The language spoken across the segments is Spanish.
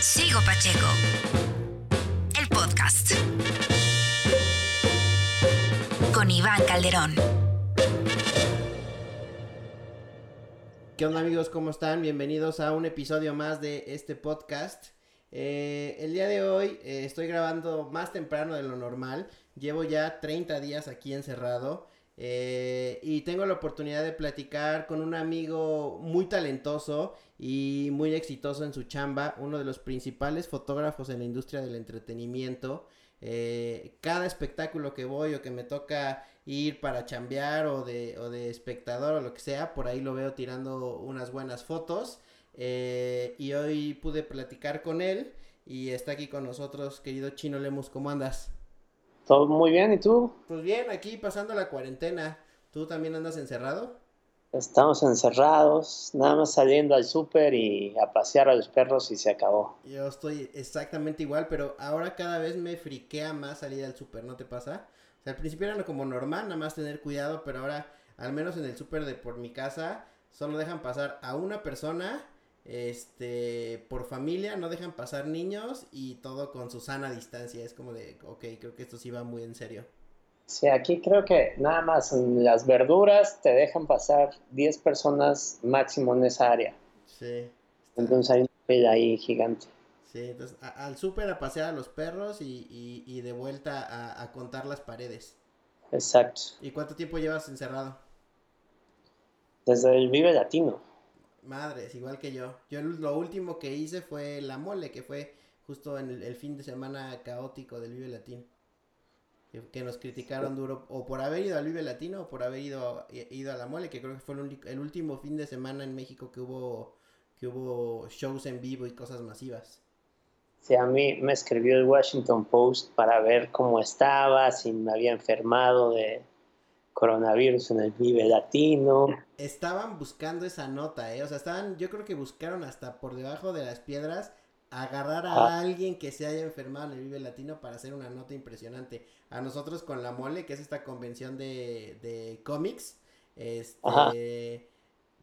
Sigo Pacheco. El podcast. Con Iván Calderón. ¿Qué onda amigos? ¿Cómo están? Bienvenidos a un episodio más de este podcast. Eh, el día de hoy eh, estoy grabando más temprano de lo normal. Llevo ya 30 días aquí encerrado. Eh, y tengo la oportunidad de platicar con un amigo muy talentoso y muy exitoso en su chamba, uno de los principales fotógrafos en la industria del entretenimiento. Eh, cada espectáculo que voy o que me toca ir para chambear o de, o de espectador o lo que sea, por ahí lo veo tirando unas buenas fotos. Eh, y hoy pude platicar con él y está aquí con nosotros, querido Chino Lemus, ¿cómo andas? Todo muy bien, ¿y tú? Pues bien, aquí pasando la cuarentena. ¿Tú también andas encerrado? Estamos encerrados, nada más saliendo al súper y a pasear a los perros y se acabó. Yo estoy exactamente igual, pero ahora cada vez me friquea más salir al súper, ¿no te pasa? O sea, al principio era como normal, nada más tener cuidado, pero ahora, al menos en el súper de por mi casa, solo dejan pasar a una persona, este, por familia, no dejan pasar niños y todo con su sana distancia. Es como de, ok, creo que esto sí va muy en serio. Sí, aquí creo que nada más en las verduras te dejan pasar 10 personas máximo en esa área. Sí. Entonces hay una fila ahí gigante. Sí, entonces a- al súper a pasear a los perros y, y, y de vuelta a, a contar las paredes. Exacto. ¿Y cuánto tiempo llevas encerrado? Desde el Vive Latino. Madres, igual que yo. Yo lo último que hice fue la mole, que fue justo en el, fin de semana caótico del Vive Latino. Que, nos criticaron duro o por haber ido al Vive Latino o por haber ido, ido a la mole, que creo que fue el, el último fin de semana en México que hubo, que hubo shows en vivo y cosas masivas. Sí, a mí me escribió el Washington Post para ver cómo estaba, si me había enfermado de coronavirus en el Vive Latino. Estaban buscando esa nota, ¿eh? O sea, estaban, yo creo que buscaron hasta por debajo de las piedras agarrar a Ah. alguien que se haya enfermado en el Vive Latino para hacer una nota impresionante. A nosotros con la Mole, que es esta convención de, de cómics, Ajá. este,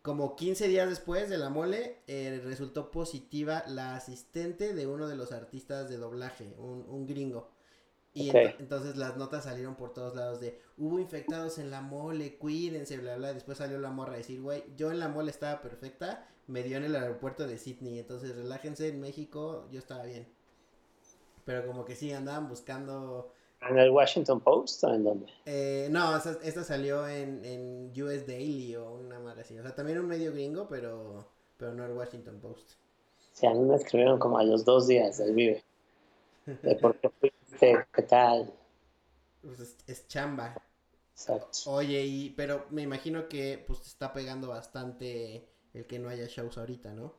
como 15 días después de la Mole, eh, resultó positiva la asistente de uno de los artistas de doblaje, un, un gringo. Y entonces las notas salieron por todos lados de hubo infectados en la mole, cuídense, bla, bla. Después salió la morra a decir, güey, yo en la mole estaba perfecta, me dio en el aeropuerto de Sydney. Entonces relájense, en México yo estaba bien. Pero como que sí, andaban buscando. ¿En el Washington Post o en dónde? eh, no, esa- esta salió en, en US Daily o una madre así. O sea, también un medio gringo, pero, pero no el Washington Post. Sí, a mí me escribieron como a los dos días del Vive. De por qué fuiste, qué tal. Pues es, es chamba. Exacto. Oye, y, pero me imagino que pues te está pegando bastante el que no haya shows ahorita, ¿no?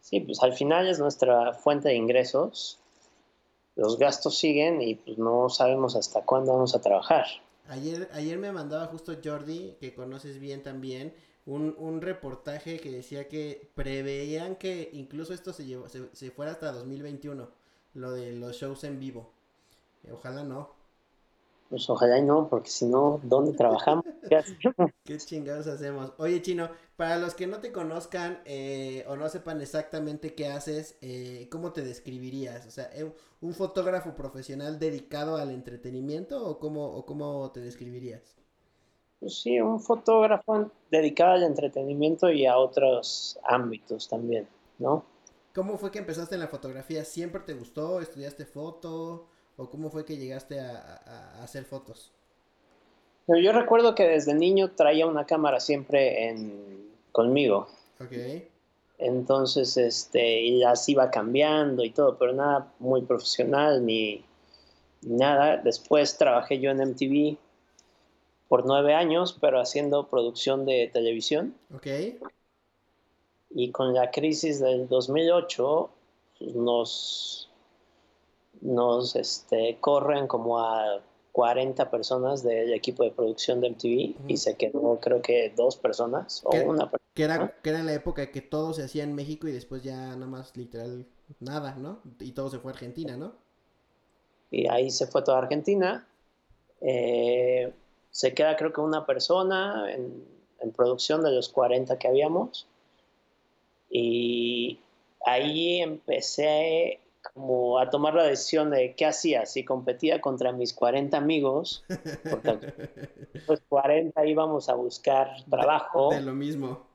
Sí, pues al final es nuestra fuente de ingresos. Los gastos siguen y pues no sabemos hasta cuándo vamos a trabajar. Ayer, ayer me mandaba justo Jordi, que conoces bien también, un, un reportaje que decía que preveían que incluso esto se, llevó, se, se fuera hasta 2021, lo de los shows en vivo. Eh, Ojalá no. Pues ojalá y no, porque si no, ¿dónde trabajamos? ¿Qué chingados hacemos? Oye, Chino, para los que no te conozcan eh, o no sepan exactamente qué haces, eh, ¿cómo te describirías? O sea, ¿eh, ¿un fotógrafo profesional dedicado al entretenimiento o cómo, o cómo te describirías? Pues sí, un fotógrafo dedicado al entretenimiento y a otros ámbitos también, ¿no? ¿Cómo fue que empezaste en la fotografía? ¿Siempre te gustó? ¿Estudiaste foto? ¿O cómo fue que llegaste a, a- a hacer fotos? Yo recuerdo que desde niño traía una cámara siempre en, conmigo. Ok. Entonces, este, y las iba cambiando y todo, pero nada muy profesional ni, ni nada. Después trabajé yo en MTV por nueve años, pero haciendo producción de televisión. Ok. Y con la crisis del 2008 pues, nos, nos este, corren como a 40 personas del equipo de producción de MTV y se quedó creo que dos personas o una persona. Que era, que era en la época que todo se hacía en México y después ya nada más literal nada, ¿no? Y todo se fue a Argentina, ¿no? Y ahí se fue toda Argentina. Eh, se queda creo que una persona en, en producción de los 40 que habíamos. Y ahí empecé como a tomar la decisión de qué hacía, si competía contra mis 40 amigos, porque pues 40 íbamos a buscar trabajo. De, lo mismo.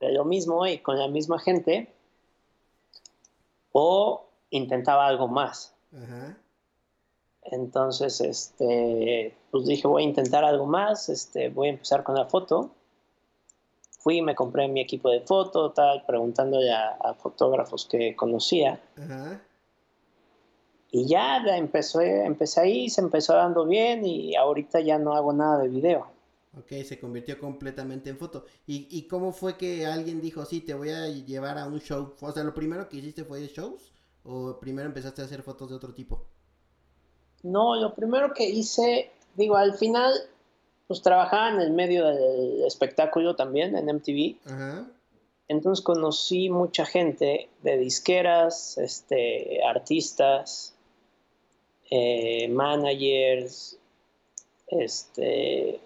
De lo mismo y con la misma gente, o intentaba algo más. Ajá. Entonces, este, pues dije, voy a intentar algo más, este, voy a empezar con la foto. Fui me compré mi equipo de foto, tal, preguntándole a, fotógrafos que conocía. Y ya empecé, empecé ahí, se empezó dando bien y ahorita ya no hago nada de video. Ok, se convirtió completamente en foto. ¿Y, ¿Y cómo fue que alguien dijo, sí, te voy a llevar a un show? O sea, ¿lo primero que hiciste fue de shows? ¿O primero empezaste a hacer fotos de otro tipo? No, lo primero que hice, digo, al final, pues trabajaba en el medio del espectáculo también, en MTV. Entonces conocí mucha gente de disqueras, este, artistas, eh, managers, este,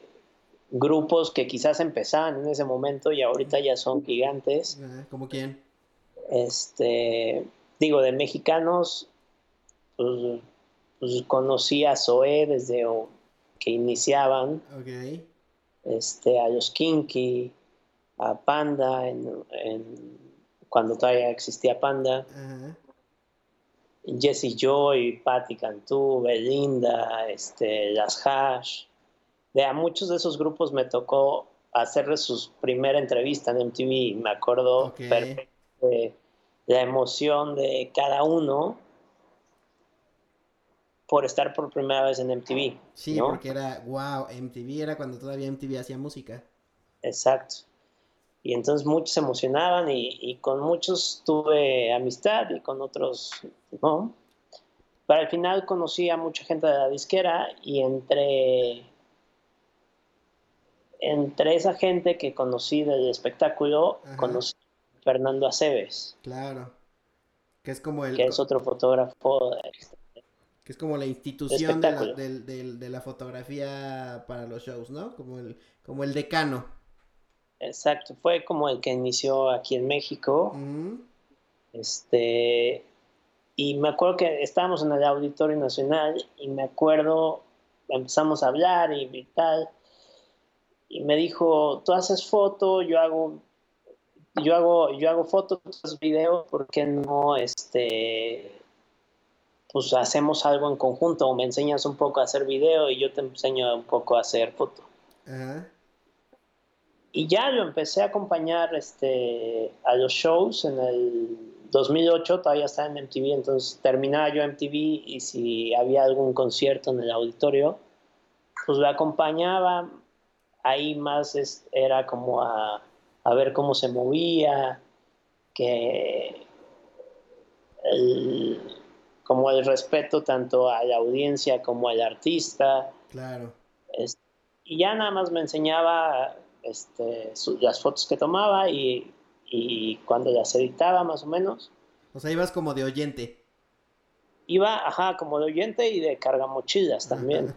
grupos que quizás empezaban en ese momento y ahorita ya son gigantes. ¿Como quién? Este, digo, de mexicanos, pues pues conocí a Zoé desde que iniciaban. Este, a los Kinky, a Panda, cuando todavía existía Panda. Jesse Joy, Patti Cantú, Belinda, este, Las Hash. De a muchos de esos grupos me tocó hacerles su primera entrevista en MTV. Me acuerdo perfecto de la emoción de cada uno por estar por primera vez en MTV. Sí, porque era, wow, MTV era cuando todavía MTV hacía música. Exacto. Y entonces muchos se emocionaban y, con muchos tuve amistad y con otros no. Pero al final conocí a mucha gente de la disquera y entre, entre esa gente que conocí del espectáculo, conocí a Fernando Aceves. Claro. Que es como el... Que es otro fotógrafo es como la institución de la, de, la, fotografía para los shows, ¿no? Como el, como el decano. Exacto, fue como el que inició aquí en México. Este, y me acuerdo que estábamos en el Auditorio Nacional y me acuerdo, empezamos a hablar y, tal. Y me dijo, tú haces foto, yo hago, yo hago, yo hago fotos, videos, ¿por qué no este pues hacemos algo en conjunto o me enseñas un poco a hacer video y yo te enseño un poco a hacer foto. Y ya lo empecé a acompañar este, a los shows en el 2008, todavía estaba en MTV, entonces terminaba yo MTV y si había algún concierto en el auditorio, pues lo acompañaba. Ahí más era como a, a ver cómo se movía, que el, como el respeto tanto a la audiencia como al artista. Claro. y ya nada más me enseñaba este, las fotos que tomaba y, cuando las editaba más o menos. O sea, ibas como de oyente. Iba, ajá, como de oyente y de cargamochilas también.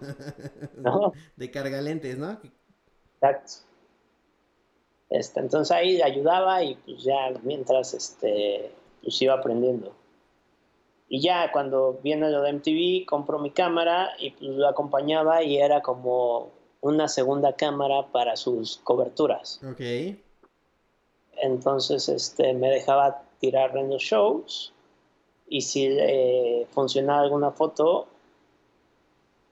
¿no? De cargalentes, ¿no? Exacto. Este, entonces ahí ayudaba y pues ya mientras este, pues iba aprendiendo. Y ya cuando viene lo de MTV, compro mi cámara y pues lo acompañaba y era como una segunda cámara para sus coberturas. Ok. Entonces este, me dejaba tirar en los shows y si funcionaba alguna foto,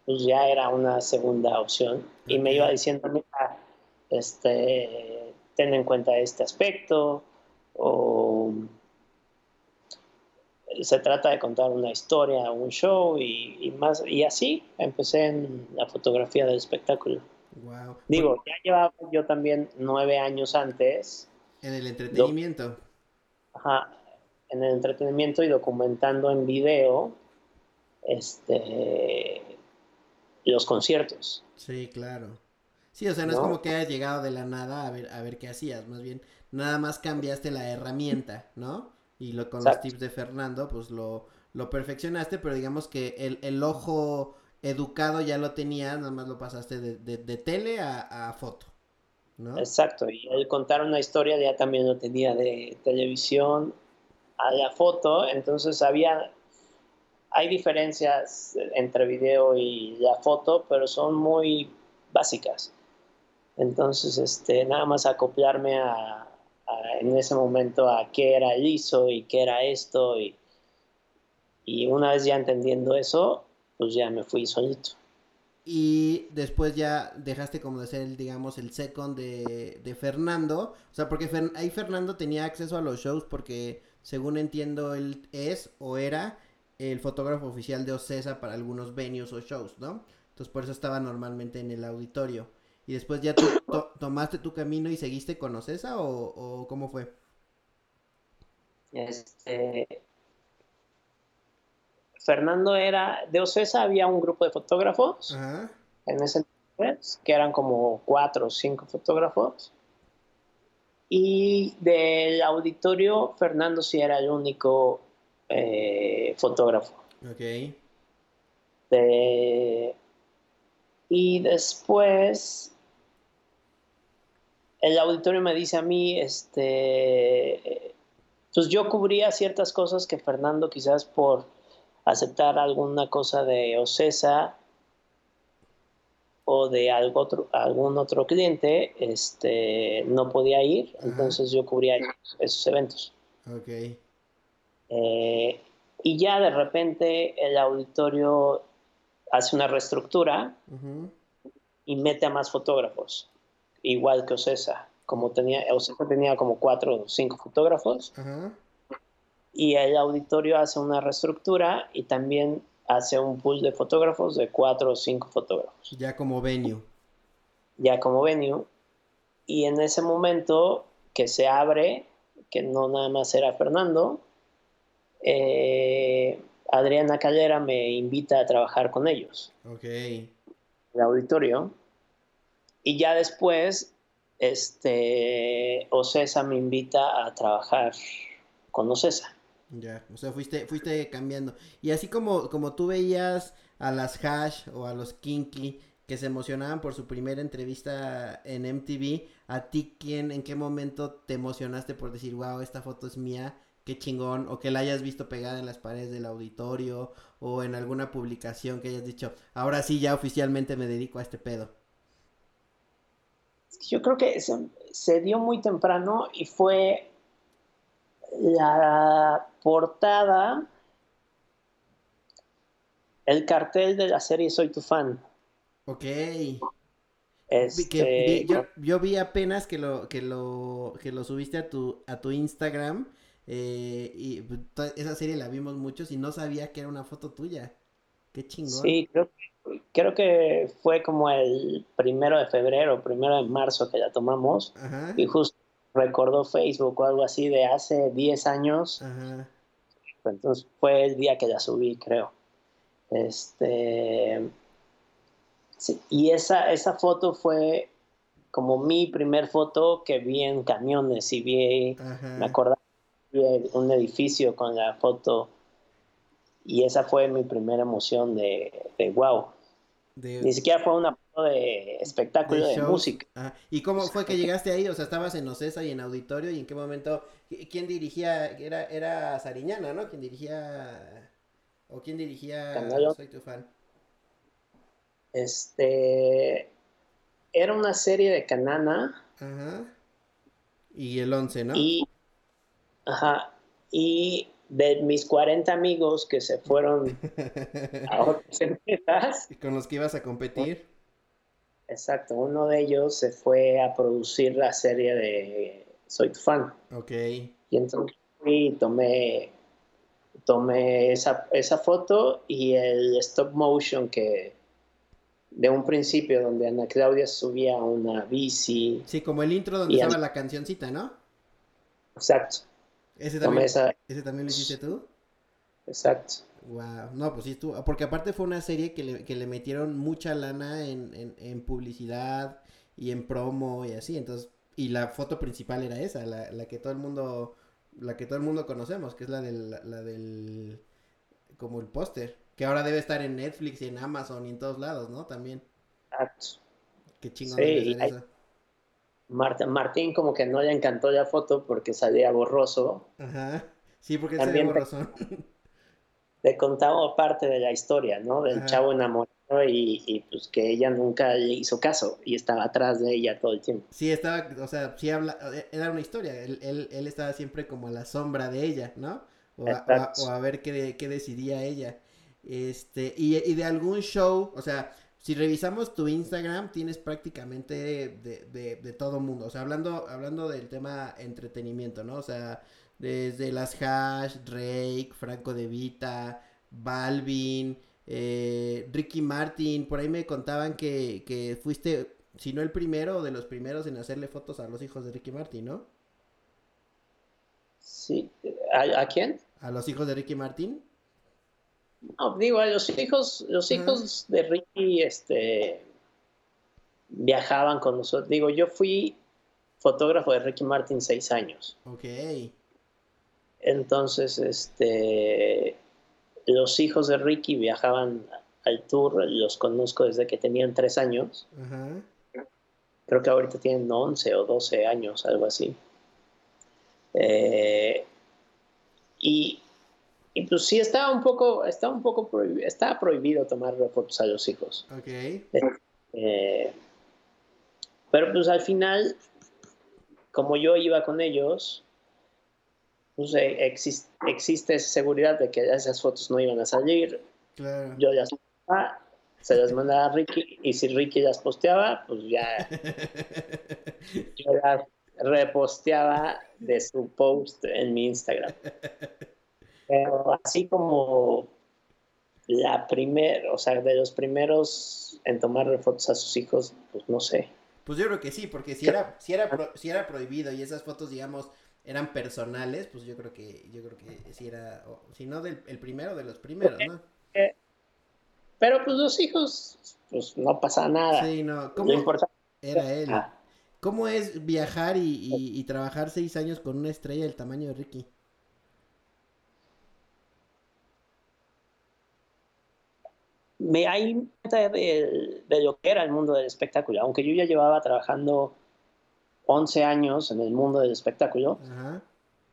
pues ya era una segunda opción. Y me iba diciendo, mira, este, ten en cuenta este aspecto o se trata de contar una historia, un show y, más y así empecé en la fotografía del espectáculo. Wow. Digo, ya llevaba yo también nueve años antes. En el entretenimiento. ajá, en el entretenimiento y documentando en video este los conciertos. Sí, claro. Sí, o sea, no, es como que hayas llegado de la nada a ver, a ver qué hacías, más bien nada más cambiaste la herramienta, ¿no? Y lo, con los tips de Fernando, pues lo, lo perfeccionaste, pero digamos que el, el, ojo educado ya lo tenías, nada más lo pasaste de, de, tele a, a, foto, ¿no? Exacto, y el contar una historia ya también lo tenía de televisión a la foto, entonces había, hay diferencias entre video y la foto, pero son muy básicas. Entonces, este, nada más acoplarme a, en ese momento a qué era el ISO y qué era esto. Y, y una vez ya entendiendo eso, pues ya me fui solito. Y después ya dejaste como de ser, el, digamos, el second de, de Fernando. O sea, porque ahí Fernando tenía acceso a los shows porque, según entiendo, él es o era el fotógrafo oficial de Ocesa para algunos venues o shows, ¿no? Entonces por eso estaba normalmente en el auditorio. Y después ya tú tomaste tu camino y seguiste con Ocesa o, cómo fue? Este, Fernando era, de Ocesa había un grupo de fotógrafos en ese entonces, que eran como cuatro o cinco fotógrafos. Y del auditorio, Fernando sí era el único eh, fotógrafo. Ok. y después, el auditorio me dice a mí, este, pues yo cubría ciertas cosas que Fernando quizás por aceptar alguna cosa de Ocesa o de algo otro, algún otro cliente, este, no podía ir, entonces yo cubría esos, eventos. Okay. Eh, y ya de repente el auditorio hace una reestructura y mete a más fotógrafos, igual que Ocesa. Como tenía, Ocesa tenía como cuatro o cinco fotógrafos. Ajá y el auditorio hace una reestructura y también hace un pool de fotógrafos de cuatro o cinco fotógrafos. Ya como venue. Ya como venue. Y en ese momento que se abre, que no nada más era Fernando, eh, Adriana Callera me invita a trabajar con ellos. Ok. El auditorio. Y ya después, este, Ocesa me invita a trabajar con Ocesa. Ya, o sea, fuiste, fuiste cambiando. Y así como, como tú veías a las Hash o a los Kinky que se emocionaban por su primera entrevista en MTV, ¿a ti quién, en qué momento te emocionaste por decir, wow, esta foto es mía, qué chingón, o que la hayas visto pegada en las paredes del auditorio, o en alguna publicación que hayas dicho, ahora sí, ya oficialmente me dedico a este pedo? Yo creo que se, se dio muy temprano y fue la portada, el cartel de la serie Soy tu fan. Ok. Este, yo, vi apenas que lo, que lo, que lo subiste a tu, a tu Instagram. Eh, y esa serie la vimos muchos y no sabía que era una foto tuya. Qué chingón. Sí, creo, creo que fue como el primero de febrero, primero de marzo que la tomamos. Y justo recordó Facebook o algo así de hace 10 años. Entonces fue el día que la subí, creo. Este. y esa, esa foto fue como mi primer foto que vi en camiones y vi, me acordaba, vi un edificio con la foto y esa fue mi primera emoción de, de wow. Ni siquiera fue una de espectáculo de, música. ¿Y cómo fue que llegaste ahí? O sea, estabas en Ocesa y en auditorio y en qué momento, quién dirigía, era, era Sariñana, ¿no? ¿Quién dirigía, o quién dirigía Soy tu fan? Este, era una serie de Canana. Ajá. Y el 11, ¿no? Y, ajá, y de mis 40 amigos que se fueron a otras empresas. ¿Con los que ibas a competir? Exacto, uno de ellos se fue a producir la serie de Soy tu fan. Ok. Y entonces fui y tomé, tomé esa, esa foto y el stop motion que de un principio donde Ana Claudia subía una bici. Sí, como el intro donde estaba la cancioncita, ¿no? Exacto. ¿Ese también, ¿Ese también lo hiciste tú? Exacto. Wow, no, pues sí estuvo, porque aparte fue una serie que le, que le metieron mucha lana en, en, publicidad y en promo y así, entonces, y la foto principal era esa, la, la que todo el mundo, la que todo el mundo conocemos, que es la del, la, del, como el póster, que ahora debe estar en Netflix y en Amazon y en todos lados, ¿no? También. Exacto. Qué chingón sí, eso. Martín como que no le encantó la foto porque salía borroso. Ajá. Sí, porque También se te- razón. Le contaba parte de la historia, ¿no? Del Ajá. chavo enamorado y, y, pues que ella nunca le hizo caso y estaba atrás de ella todo el tiempo. Sí, estaba, o sea, sí habla, era una historia, él, él, él estaba siempre como a la sombra de ella, ¿no? O a, o a- Exacto. o a ver qué, qué decidía ella. Este, y, y de algún show, o sea, si revisamos tu Instagram, tienes prácticamente de, de, de todo mundo, o sea, hablando, hablando del tema entretenimiento, ¿no? O sea, desde las Hash, Drake, Franco De Vita, Balvin, eh, Ricky Martin, por ahí me contaban que, que fuiste, si no el primero, de los primeros en hacerle fotos a los hijos de Ricky Martin, ¿no? Sí. ¿A, a quién? A los hijos de Ricky Martin. No, digo, los hijos, los hijos de Ricky, este, viajaban con nosotros. Digo, yo fui fotógrafo de Ricky Martin seis años. Ok. Entonces, este, los hijos de Ricky viajaban al tour, los conozco desde que tenían tres años. Creo que ahorita tienen 11 o 12 años, algo así. Eh, y, y pues sí, estaba un poco, estaba un poco prohibido, estaba prohibido tomar fotos a los hijos. Ok. Eh, pero pues al final, como yo iba con ellos, pues eh, exis- existe esa seguridad de que esas fotos no iban a salir. Claro. Yo las ah, se las mandaba a Ricky y si Ricky las posteaba, pues ya yo las reposteaba de su post en mi Instagram. Pero así como la primera, o sea, de los primeros en tomarle fotos a sus hijos, pues no sé. Pues yo creo que sí, porque si era, si era, pro- si era prohibido y esas fotos, digamos, eran personales, pues yo creo que, yo creo que sí era, o, si no del el primero de los primeros, ¿no? Pero pues los hijos, pues no pasa nada. Sí, no. Lo ¿Cómo importante era él? Ah, ¿Cómo es viajar y, y- y trabajar seis años con una estrella del tamaño de Ricky? Me hay cuenta de, de lo que era el mundo del espectáculo. Aunque yo ya llevaba trabajando 11 años en el mundo del espectáculo, Ajá.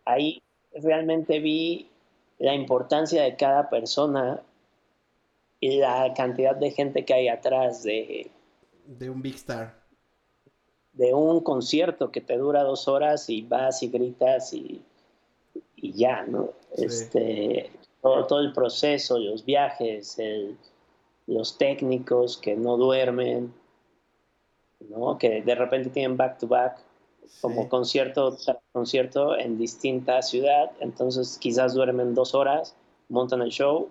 ahí realmente vi la importancia de cada persona y la cantidad de gente que hay atrás de, De un Big Star. de un concierto que te dura dos horas y vas y gritas y, y ya, ¿no? Sí. Este, todo, todo el proceso, los viajes, el- los técnicos que no duermen, ¿no? Que de repente tienen back to back como Sí. concierto tras concierto en distinta ciudad, entonces quizás duermen dos horas, montan el show,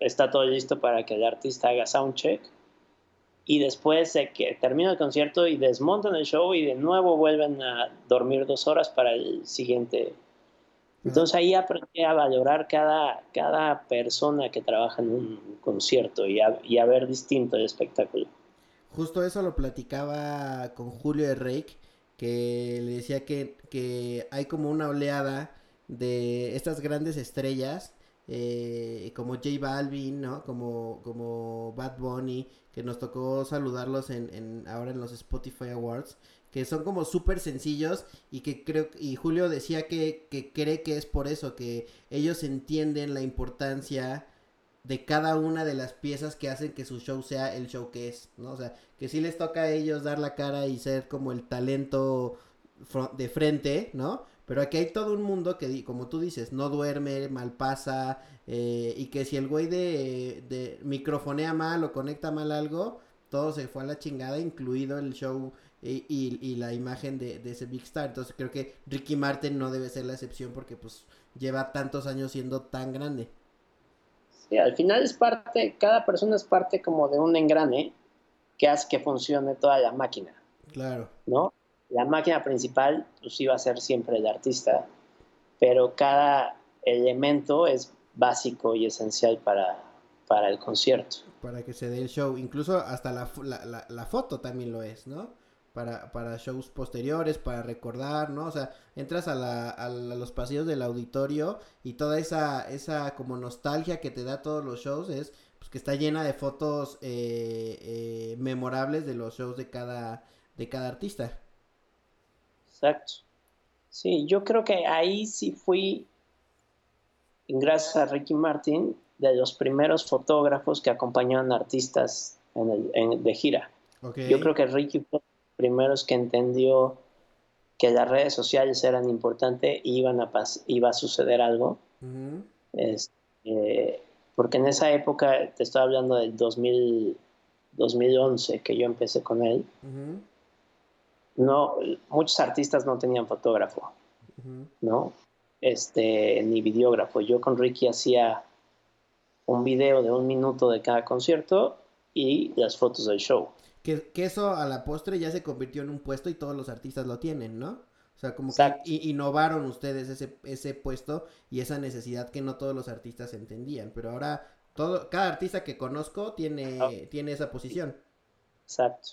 está todo listo para que el artista haga soundcheck y después de que termina el concierto y desmontan el show y de nuevo vuelven a dormir dos horas para el siguiente. Entonces ahí aprendí a valorar cada, cada persona que trabaja en un concierto y a, y a ver distinto el espectáculo. Justo eso lo platicaba con Julio de Rake, que le decía que, que hay como una oleada de estas grandes estrellas, eh, como J Balvin, ¿no? Como, como Bad Bunny, que nos tocó saludarlos en, en ahora en los Spotify Awards, que son como súper sencillos y que creo, y Julio decía que, que cree que es por eso, que ellos entienden la importancia de cada una de las piezas que hacen que su show sea el show que es, ¿no? O sea, que sí les toca a ellos dar la cara y ser como el talento de frente, ¿no? Pero aquí hay todo un mundo que, como tú dices, no duerme, mal pasa, eh, y que si el güey de, de microfonea mal o conecta mal algo, todo se fue a la chingada, incluido el show y, y- y la imagen de, de ese Big Star. Entonces creo que Ricky Martin no debe ser la excepción porque pues lleva tantos años siendo tan grande. Sí, al final es parte, cada persona es parte como de un engrane que hace que funcione toda la máquina, Claro. ¿no? La máquina principal pues iba a ser siempre el artista, pero cada elemento es básico y esencial para, para el concierto. para que se dé el show. Incluso hasta la, fo- la, la, la foto también lo es, ¿no? Para, para shows posteriores, para recordar, ¿no? O sea, entras a, la, a la- los pasillos del auditorio y toda esa, esa como nostalgia que te da todos los shows es pues, que está llena de fotos eh, eh, memorables de los shows de cada, de cada artista. Exacto. Sí, yo creo que ahí sí fui gracias a Ricky Martin, de los primeros fotógrafos que acompañaban artistas en el, en, de gira. Okay. Yo creo que Ricky fue primeros que entendió que las redes sociales eran importantes y iban a iba a suceder algo. Uh -huh. este, porque en esa época, te estoy hablando del 2000, 2011 que yo empecé con él, uh -huh. no, muchos artistas no tenían fotógrafo, uh -huh. ¿no? Este, ni videógrafo. Yo con Ricky hacía un video de un minuto de cada concierto y las fotos del show. Que, que, eso a la postre ya se convirtió en un puesto y todos los artistas lo tienen, ¿no? O sea, como Exacto. que innovaron ustedes ese, ese puesto y esa necesidad que no todos los artistas entendían. Pero ahora todo, cada artista que conozco tiene, oh. tiene esa posición. Exacto.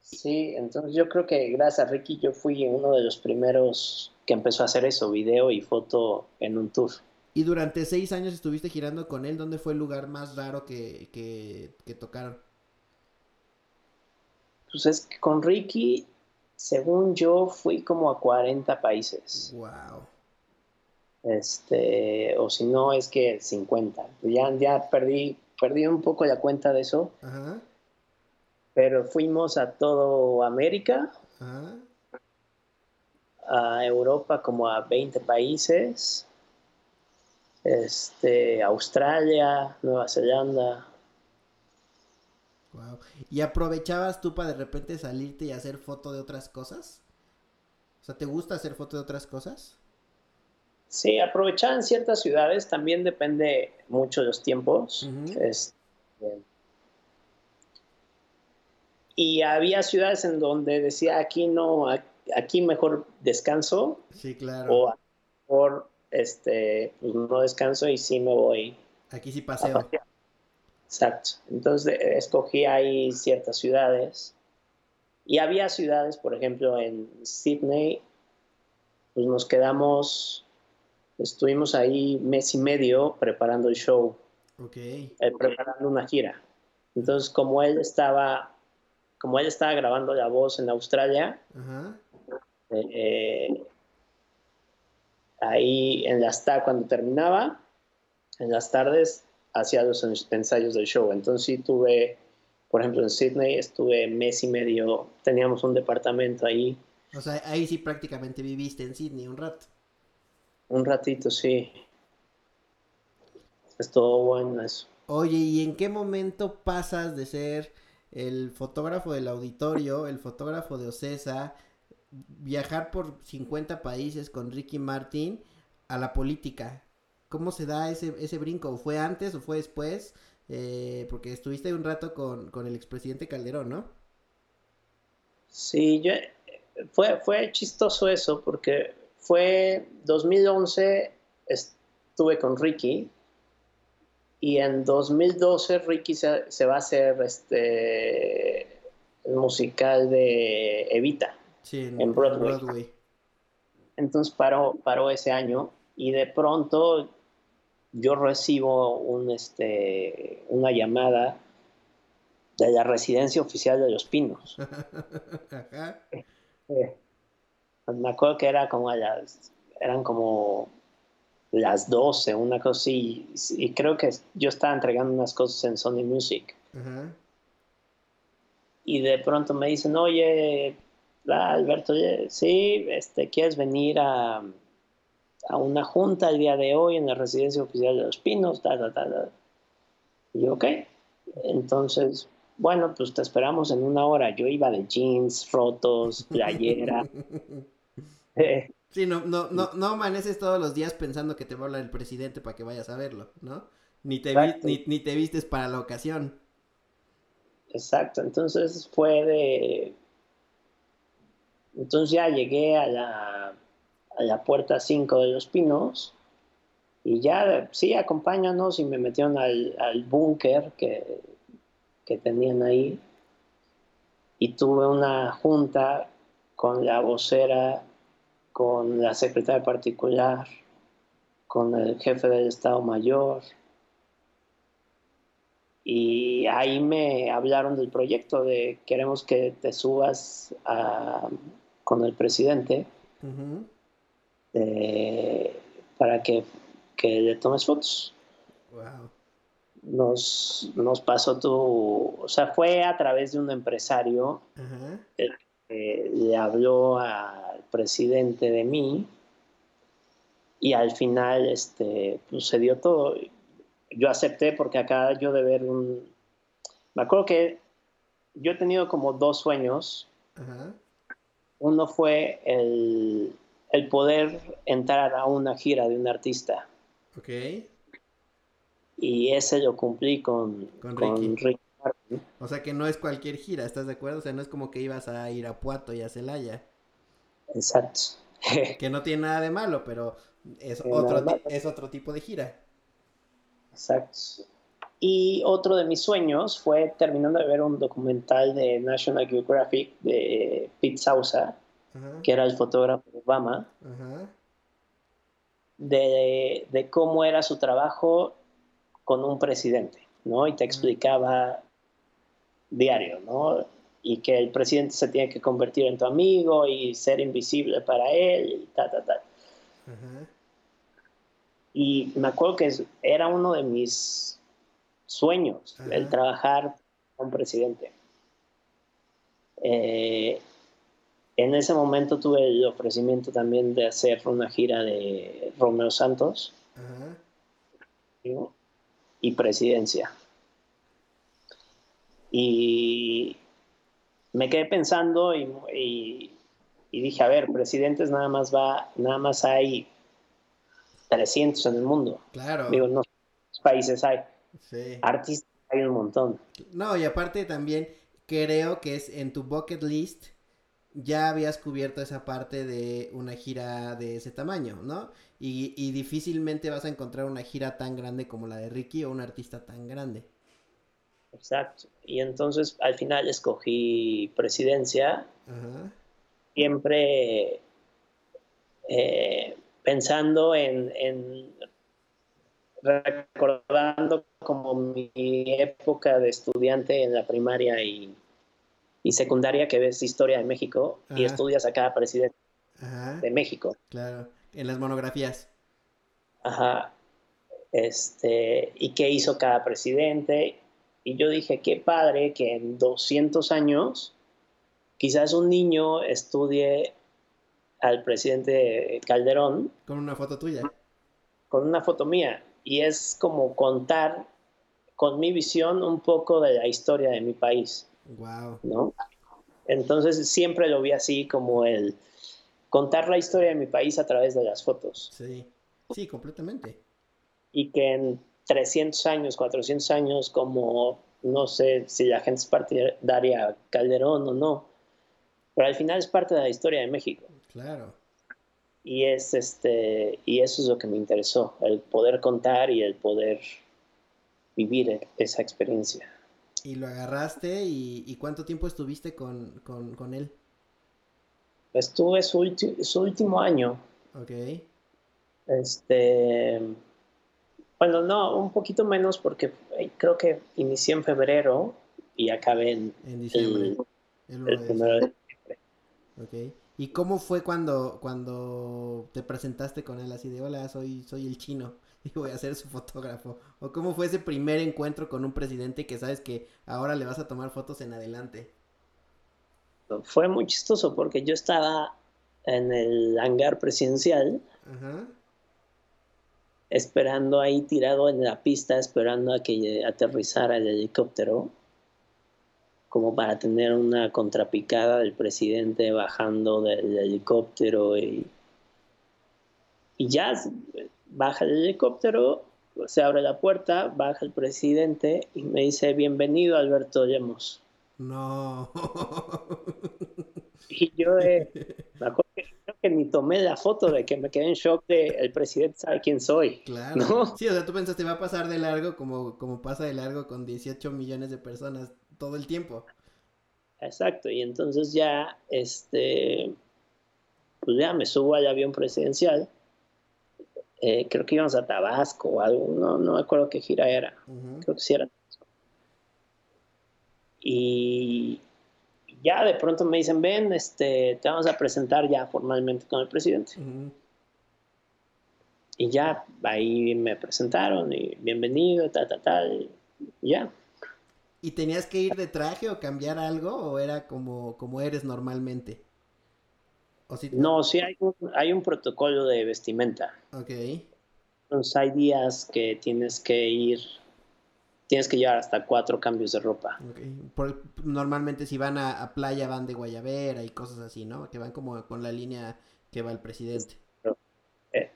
Sí, entonces yo creo que gracias a Ricky yo fui uno de los primeros que empezó a hacer eso, video y foto en un tour. Y durante seis años estuviste girando con él, ¿dónde fue el lugar más raro que, que, que tocaron? Pues es que con Ricky, según yo, fui como a 40 países. Wow. Este, o si no, es que 50. Ya, ya perdí, perdí un poco la cuenta de eso. Ajá. Pero fuimos a todo América, Ajá. a Europa como a 20 países, este, Australia, Nueva Zelanda. Wow. ¿Y aprovechabas tú para de repente salirte y hacer foto de otras cosas? O sea, ¿te gusta hacer foto de otras cosas? Sí, aprovechaba en ciertas ciudades, también depende mucho de los tiempos. Uh -huh. este, y había ciudades en donde decía aquí no, aquí mejor descanso. Sí, claro. O mejor este, pues no descanso y sí me voy. Aquí sí paseo. Exacto. Entonces escogí ahí ciertas ciudades. Y había ciudades, por ejemplo, en Sydney, pues nos quedamos, estuvimos ahí mes y medio preparando el show. Ok. Eh, preparando una gira. Entonces, como él estaba, como él estaba grabando la voz en Australia, eh, ahí en las cuando terminaba, en las tardes hacía los ensayos del show. Entonces sí tuve, por ejemplo, en Sydney estuve mes y medio, teníamos un departamento ahí. O sea, ahí sí prácticamente viviste en Sydney un rato. Un ratito, sí. Estuvo bueno eso. Oye, ¿y en qué momento pasas de ser el fotógrafo del auditorio, el fotógrafo de Ocesa, viajar por 50 países con Ricky Martin a la política? ¿Cómo se da ese, ese brinco? ¿Fue antes o fue después? Eh, porque estuviste un rato con, con el expresidente Calderón, ¿no? Sí, yo, fue, fue chistoso eso porque fue 2011, estuve con Ricky y en 2012 Ricky se, se va a hacer este el musical de Evita sí, en, en Broadway. Broadway. Entonces paró, paró ese año y de pronto yo recibo un, este, una llamada de la residencia oficial de Los Pinos. Eh, me acuerdo que era como a las, eran como las 12, una cosa así, y creo que yo estaba entregando unas cosas en Sony Music. Y de pronto me dicen, oye, Alberto, oye, sí, este, ¿quieres venir a, a una junta el día de hoy en la residencia oficial de Los Pinos? Ta, ta, ta, ta. Y yo, ok. Entonces, bueno, pues te esperamos en una hora. Yo iba de jeans, rotos, playera. eh, Sí, no, no, no, no amaneces todos los días pensando que te va a hablar el presidente para que vayas a verlo, ¿no? Ni te, vi, ni, ni te vistes para la ocasión. Exacto, entonces fue de... Entonces ya llegué a la, a la puerta 5 de los pinos y ya, sí, acompáñanos y me metieron al, al búnker que, que tenían ahí. Y tuve una junta con la vocera, con la secretaria particular, con el jefe del Estado Mayor. Y ahí me hablaron del proyecto de queremos que te subas con el presidente. Eh, para que, que le tomes fotos. Wow. Nos, nos pasó tu, o sea, fue a través de un empresario que le habló al presidente de mí y al final este, pues, se dio todo. Yo acepté porque acá yo de ver un... Me acuerdo que yo he tenido como dos sueños. Ajá. Uno fue el, el poder entrar a una gira de un artista Ok. y ese lo cumplí con, Con con Ricky. Ricky Martin. O sea que no es cualquier gira, ¿estás de acuerdo? O sea, no es como que ibas a ir a Puato y a Celaya. Exacto. Que no tiene nada de malo, pero es otro, es otro tipo de gira. Exacto. Y otro de mis sueños fue terminando de ver un documental de National Geographic de Pete Sousa, Ajá. que era el fotógrafo Obama, Ajá. de, de cómo era su trabajo con un presidente, ¿no? Y te explicaba diario, ¿no? Y que el presidente se tiene que convertir en tu amigo y ser invisible para él y ta, ta, ta. Ajá. Y me acuerdo que era uno de mis sueños, Ajá. el trabajar con un presidente. Eh, en ese momento tuve el ofrecimiento también de hacer una gira de Romeo Santos y presidencia. Y me quedé pensando y, y- y dije, a ver, presidentes nada más va, nada más hay 300 en el mundo. Claro. Digo, no países hay. Sí. Artistas hay un montón. No, y aparte también creo que es en tu bucket list ya habías cubierto esa parte de una gira de ese tamaño, ¿no? Y, y difícilmente vas a encontrar una gira tan grande como la de Ricky o un artista tan grande. Exacto. Y entonces al final escogí presidencia, Ajá. siempre eh, pensando en, en recordando como mi época de estudiante en la primaria y, y secundaria que ves historia de México y estudias a cada presidente Ajá. de México. Claro. En las monografías. Ajá. Este, y qué hizo cada presidente. Y yo dije, qué padre que en 200 años quizás un niño estudie al presidente Calderón Con una foto tuya. con una foto mía. Y es como contar con mi visión un poco de la historia de mi país, Wow. ¿no? Entonces siempre lo vi así como el contar la historia de mi país a través de las fotos. Sí. Sí, completamente. y que en 300 años, 400 años, como no sé si la gente es partidaria a Calderón o no, pero al final es parte de la historia de México. Claro. Y, es este, y eso es lo que me interesó, el poder contar y el poder vivir esa experiencia. Y lo agarraste y, y ¿cuánto tiempo estuviste con, con, con él? Estuve su, su último año, Ok. este, bueno, no, un poquito menos porque eh, creo que inicié en febrero y acabé en En diciembre. el, de primero de Ok. ¿Y cómo fue cuando, cuando te presentaste con él así de hola, soy, soy el chino y voy a ser su fotógrafo? ¿O cómo fue ese primer encuentro con un presidente que sabes que ahora le vas a tomar fotos en adelante? Fue muy chistoso porque yo estaba en el hangar presidencial Ajá. esperando ahí tirado en la pista, esperando a que aterrizara el helicóptero, como para tener una contrapicada del presidente bajando del helicóptero y, y ya baja el helicóptero, se abre la puerta, baja el presidente y me dice bienvenido Alberto Lemos. No. Y yo eh, me acuerdo que, creo que ni tomé la foto de que me quedé en shock de el presidente sabe quién soy. Claro. ¿No? Sí, o sea, tú pensaste va a pasar de largo como, como pasa de largo con 18 millones de personas todo el tiempo. Exacto, y entonces ya, este, pues ya me subo al avión presidencial. Eh, creo que íbamos a Tabasco o algo, no, no me acuerdo qué gira era, creo que sí era. Y ya de pronto me dicen, ven, este, te vamos a presentar ya formalmente con el presidente. Y ya, ahí me presentaron y bienvenido, tal, tal, tal, y ya. ¿Y tenías que ir de traje o cambiar algo o era como, como eres normalmente? ¿O No, sí hay un, hay un protocolo de vestimenta. Ok. Entonces hay días que tienes que ir, tienes que llevar hasta cuatro cambios de ropa. Okay. normalmente si van a, playa van de guayabera y cosas así, ¿no? Que van como con la línea que va el presidente. Eh,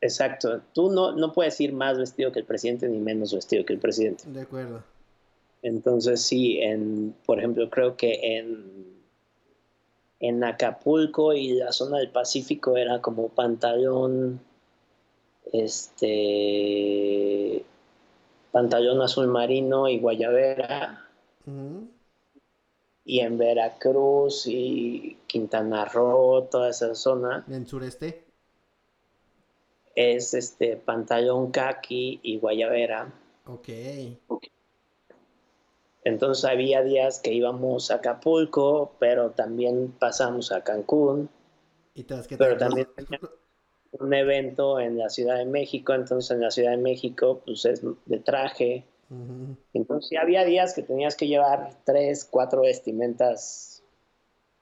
exacto. Tú no, no puedes ir más vestido que el presidente ni menos vestido que el presidente. De acuerdo. Entonces sí, en, por ejemplo, creo que en, en Acapulco y la zona del Pacífico era como pantalón, este, pantalón azul marino y guayabera. Y en Veracruz y Quintana Roo, toda esa zona. ¿En sureste? Es este pantalón kaki y guayabera. Ok. Entonces había días que íbamos a Acapulco, pero también pasamos a Cancún. ¿Y pero también un evento en la Ciudad de México, entonces en la Ciudad de México pues es de traje. Entonces había días que tenías que llevar tres, cuatro vestimentas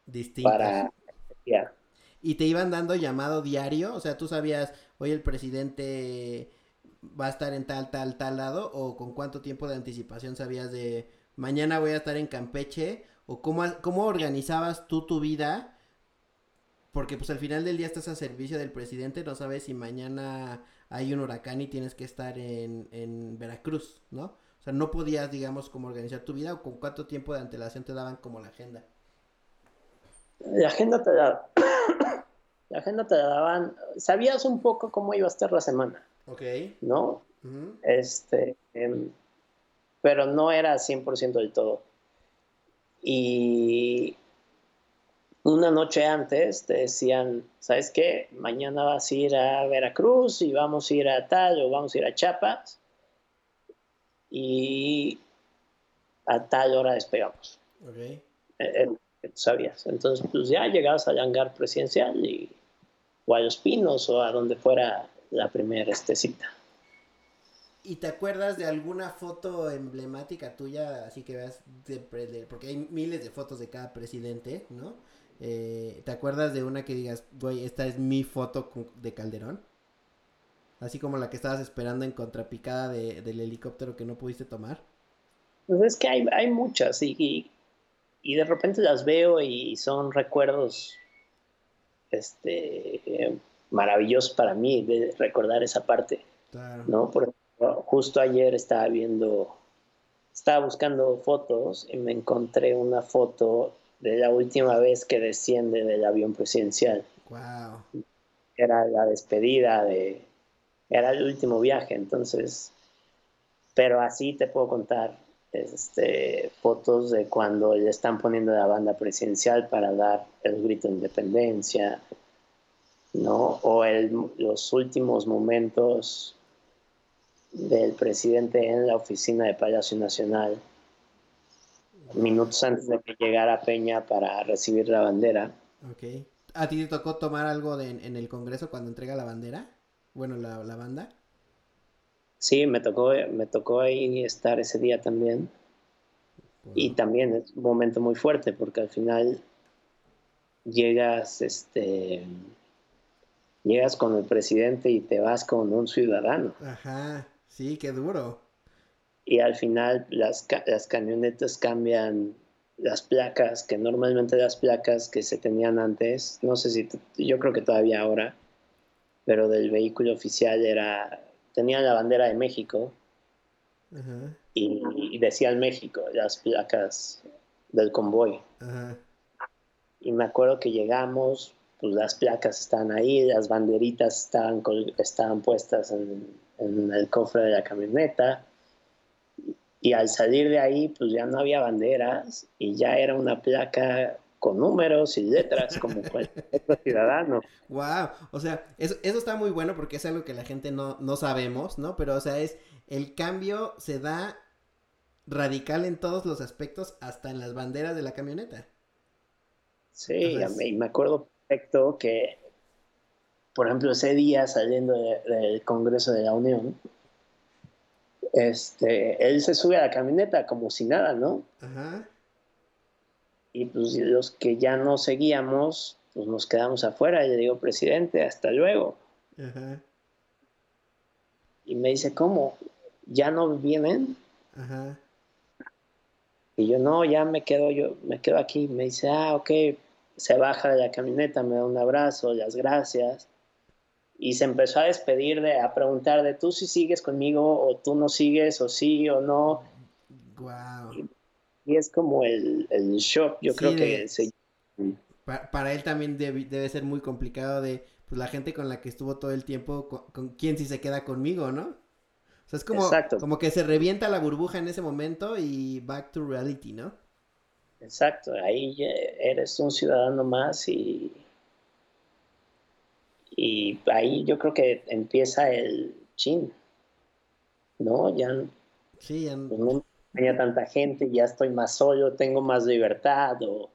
distintas. Para... ¿Y te iban dando llamado diario? O sea, tú sabías, hoy el presidente va a estar en tal, tal, tal lado, o con cuánto tiempo de anticipación sabías de mañana voy a estar en Campeche, o cómo, cómo organizabas tú tu vida, porque pues al final del día estás a servicio del presidente, no sabes si mañana hay un huracán y tienes que estar en, en Veracruz, ¿no? O sea, no podías, digamos, como organizar tu vida o con cuánto tiempo de antelación te daban como la agenda. La agenda te la, la agenda te la daban, sabías un poco cómo iba a estar la semana. Ok. ¿No? Este, em, pero no era 100% del todo. Y una noche antes te decían, ¿sabes qué? Mañana vas a ir a Veracruz y vamos a ir a tal o vamos a ir a Chiapas y a tal hora despegamos. Okay. Eh, eh, sabías. Entonces, pues ya llegabas al hangar presidencial y, o a Los Pinos o a donde fuera la primera este, cita. ¿Y te acuerdas de alguna foto emblemática tuya, así que veas, porque hay miles de fotos de cada presidente, ¿no? Eh, ¿Te acuerdas de una que digas, güey, esta es mi foto de Calderón? Así como la que estabas esperando en contrapicada de, del helicóptero que no pudiste tomar. Pues es que hay, hay muchas y, y, de repente las veo y son recuerdos este, maravillosos para mí de recordar esa parte. Claro. ¿no? Por justo ayer estaba viendo, estaba buscando fotos y me encontré una foto de la última vez que desciende del avión presidencial. Wow. Era la despedida de, era el último viaje, entonces, pero así te puedo contar este, fotos de cuando le están poniendo la banda presidencial para dar el grito de independencia, ¿no? O los últimos momentos del presidente en la oficina de Palacio Nacional, minutos antes de que llegara Peña para recibir la bandera. Ok. ¿A ti te tocó tomar algo de, en el Congreso cuando entrega la bandera? Bueno, la, la banda. Sí, me tocó, me tocó ahí estar ese día también. Y también es un momento muy fuerte porque al final llegas, este, llegas con el presidente y te vas con un ciudadano. Ajá. Sí, qué duro. Y al final las, las camionetas cambian las placas, que normalmente las placas que se tenían antes, no sé si, yo creo que todavía ahora, pero del vehículo oficial era, tenían la bandera de México Y, decían México, las placas del convoy. Y me acuerdo que llegamos, pues las placas estaban ahí, las banderitas estaban, estaban puestas en, en el cofre de la camioneta. Y al salir de ahí, pues ya no había banderas y ya era una placa con números y letras como cualquier ciudadano. Wow, o sea, eso, eso está muy bueno porque es algo que la gente no, no sabemos, ¿no? Pero, o sea, es el cambio se da radical en todos los aspectos, hasta en las banderas de la camioneta. Sí, me acuerdo perfecto que por ejemplo, ese día saliendo del Congreso de la Unión, este, él se sube a la camioneta como si nada, ¿no? Ajá. Y pues los que ya no seguíamos, pues nos quedamos afuera y le digo, presidente, hasta luego. Ajá. Y me dice, ¿cómo? ¿Ya no vienen? Ajá. Y yo, no, ya me quedo, yo me quedo aquí. Me dice, ah, ok. Se baja de la camioneta, me da un abrazo, las gracias. Y se empezó a despedir, de, a preguntar de tú si sigues conmigo o tú no sigues o sí o no. Wow. Y, es como el, el shock, yo creo que para, él también debe, debe, ser muy complicado de pues, la gente con la que estuvo todo el tiempo, con, con quién si se queda conmigo, ¿no? es como, como que se revienta la burbuja en ese momento y back to reality, ¿no? Exacto, ahí eres un ciudadano más y, y ahí yo creo que empieza el chin, ¿no? Ya, sí, ya... Pues no tenía tanta gente, ya estoy más solo, tengo más libertad o...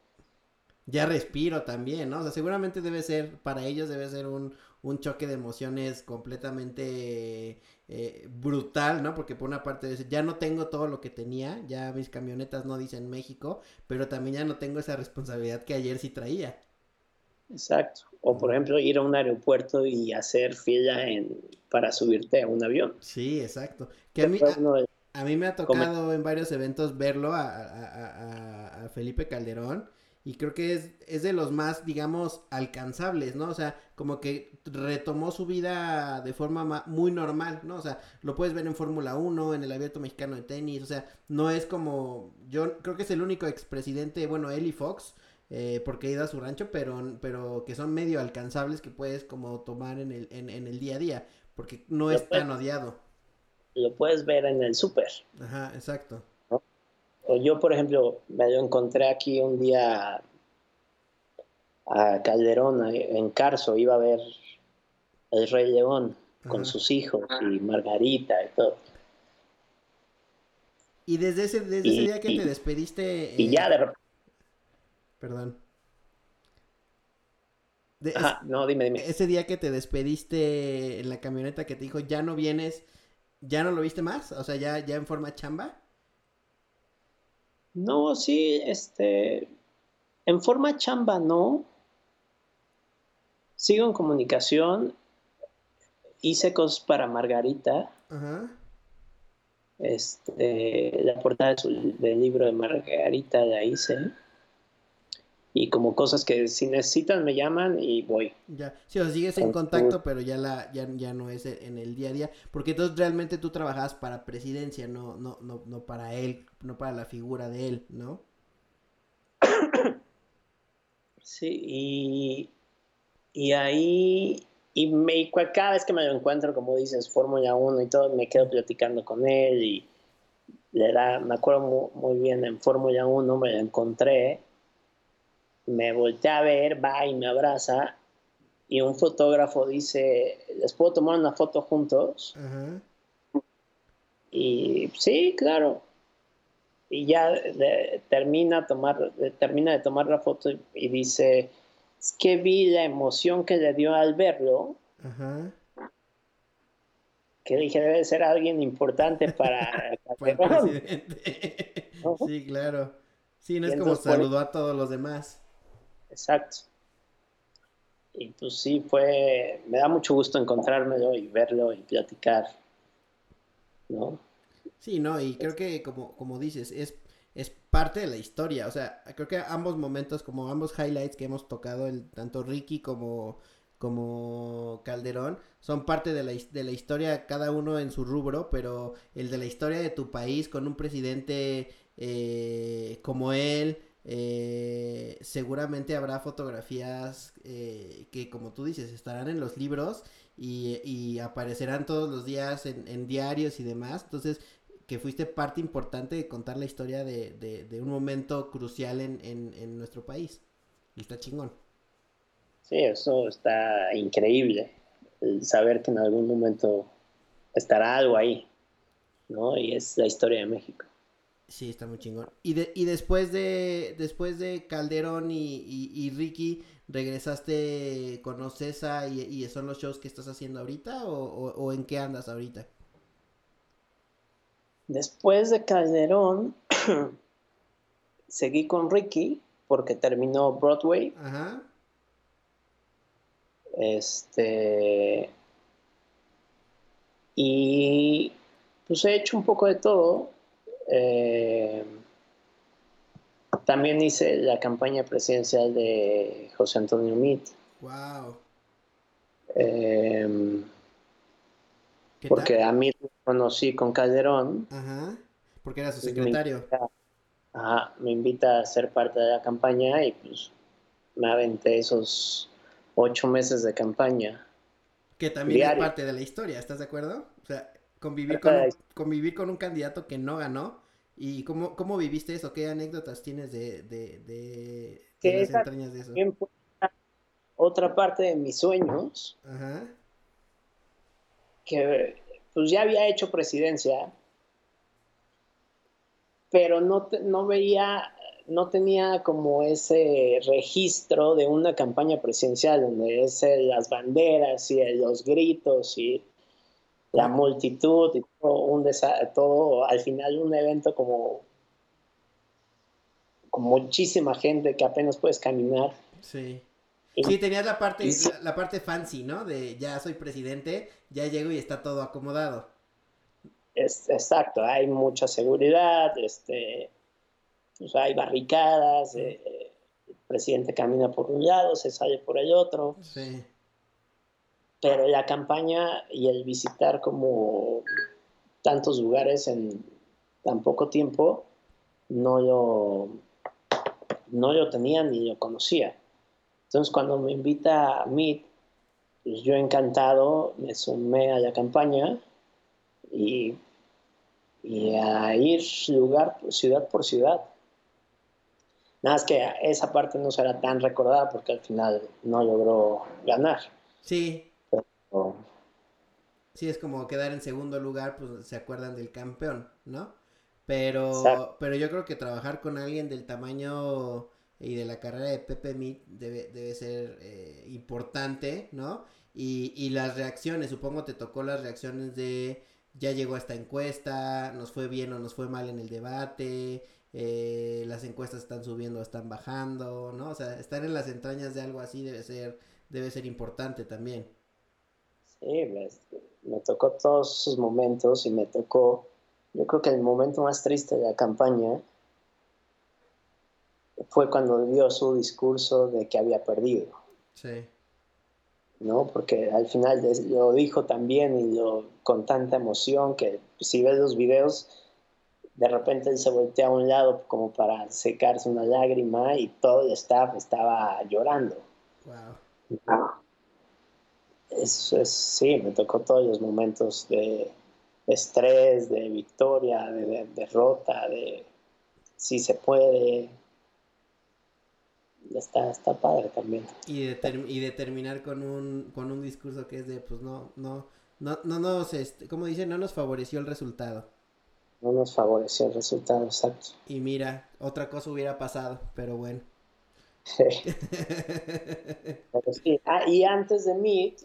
Ya respiro también, ¿no? O sea, seguramente debe ser, para ellos debe ser un, un choque de emociones completamente eh, brutal, ¿no? Porque por una parte ya no tengo todo lo que tenía, ya mis camionetas no dicen México, pero también ya no tengo esa responsabilidad que ayer sí traía. Exacto. O por ejemplo ir a un aeropuerto y hacer fila en, para subirte a un avión. Sí, exacto. Que a mí, a, mí me ha tocado en varios eventos verlo a, a Felipe Calderón y creo que es, es de los más, digamos, alcanzables, ¿no? O sea, como que retomó su vida de forma muy normal, ¿no? O sea, lo puedes ver en Fórmula 1, en el Abierto Mexicano de Tenis, o sea, no es como, yo creo que es el único expresidente, bueno, él y Fox, eh, porque ido a su rancho, pero, pero que son medio alcanzables que puedes como tomar en el, en, el día a día, porque no es tan odiado. Lo puedes ver en el súper. Ajá, exacto yo, por ejemplo, me lo encontré aquí un día a Calderón, en Carso, iba a ver el Rey León con sus hijos y Margarita y todo. Y desde ese, desde ese día que te despediste... Y ya de repente... Perdón. no, dime, dime. Ese día que te despediste en la camioneta que te dijo, ya no vienes, ¿ya no lo viste más? O sea, ya, ya en forma chamba. No, sí, este, en forma chamba no. Sigo en comunicación. Hice cosas para Margarita. Ajá. Este, la portada del libro de Margarita la hice y como cosas que si necesitan me llaman y voy. Ya, sí, o sea, sigues en contacto, pero ya la ya, ya no es en el día a día, porque entonces realmente tú trabajabas para presidencia, no no no no para él, no para la figura de él, ¿no? Sí, y, y ahí y me, cada vez que me lo encuentro, como dices, Fórmula 1 y todo, me quedo platicando con él y le da, me acuerdo muy, muy bien en Fórmula 1, me lo encontré me volteé a ver, va y me abraza. Y un fotógrafo dice, ¿les puedo tomar una foto juntos? Y sí, claro. Y ya termina, tomar, termina de tomar la foto y, dice, es que vi la emoción que le dio al verlo. Que dije, debe ser alguien importante para, el presidente. Sí, claro. Sí, no es como saludó a todos los demás. Exacto. Y pues sí, fue, me da mucho gusto encontrármelo y verlo y platicar, ¿no? Sí, no, y creo que como, como dices, es, es parte de la historia, o sea, creo que ambos momentos, como ambos highlights que hemos tocado, el, tanto Ricky como, como Calderón, son parte de la, de la historia, cada uno en su rubro, pero el de la historia de tu país con un presidente eh, como él, eh, seguramente habrá fotografías eh, que, como tú dices, estarán en los libros y, aparecerán todos los días en, diarios y demás. Entonces, que fuiste parte importante de contar la historia de, un momento crucial en, nuestro país. Y está chingón. Sí, eso está increíble. saber que en algún momento estará algo ahí, ¿no? Y es la historia de México. Sí, está muy chingón. Y, de, y después de después de Calderón y, y, Ricky, ¿regresaste con Ocesa y, y, son los shows que estás haciendo ahorita o, o, en qué andas ahorita? Después de Calderón, seguí con Ricky porque terminó Broadway. Ajá. Este. Y pues he hecho un poco de todo. Eh, también hice la campaña presidencial de José Antonio Mit. Wow. Em, porque a mí lo conocí con Calderón. Ajá. Porque era su secretario. ajá, me invita a ser parte de la campaña y pues me aventé esos ocho meses de campaña. Que también es parte de la historia, ¿estás de acuerdo? O sea, convivir con, un, convivir con un candidato que no ganó. ¿Y cómo, cómo viviste eso? ¿Qué anécdotas tienes de, de, de, las entrañas de eso? Otra parte de mis sueños. Ajá. Que pues ya había hecho presidencia, pero no, no veía no tenía como ese registro de una campaña presidencial donde es las banderas y los gritos y la multitud y todo, un todo al final un evento como con muchísima gente que apenas puedes caminar. Sí. sí, tenías la parte, la, parte fancy, ¿no? De ya soy presidente, ya llego y está todo acomodado. Es, exacto, hay mucha seguridad, este, sea, hay barricadas, eh, el presidente camina por un lado, se sale por el otro. Sí. Pero la campaña y el visitar como tantos lugares en tan poco tiempo, no lo, no lo tenía ni lo conocía. Entonces cuando me invita a Meet, pues yo encantado me sumé a la campaña y, y a ir lugar, ciudad por ciudad. Nada más que esa parte no será tan recordada porque al final no logró ganar. Sí. Sí, es como quedar en segundo lugar, pues se acuerdan del campeón, ¿no? Pero, pero yo creo que trabajar con alguien del tamaño y de la carrera de Pepe Mit debe, debe ser eh, importante, ¿no? Y, y las reacciones, supongo te tocó las reacciones de ya llegó esta encuesta, nos fue bien o nos fue mal en el debate, eh, las encuestas están subiendo o están bajando, ¿no? O sea, estar en las entrañas de algo así debe ser, debe ser importante también. Sí, me, tocó todos esos momentos y me tocó, yo creo que el momento más triste de la campaña fue cuando dio su discurso de que había perdido. Sí. ¿No? Porque al final lo dijo también y lo, con tanta emoción que si ves los videos de repente él se voltea a un lado como para secarse una lágrima y todo el staff estaba llorando. Wow. Eso es, sí, me tocó todos los momentos de estrés, de victoria, de, derrota, de si se puede. Está, está padre también. Y de, y de terminar con un, con un discurso que es de, pues no, no, no, no nos, este, como dice, no nos favoreció el resultado no nos favoreció el resultado exacto. Y mira, otra cosa hubiera pasado, pero bueno. Ah, y antes de mí,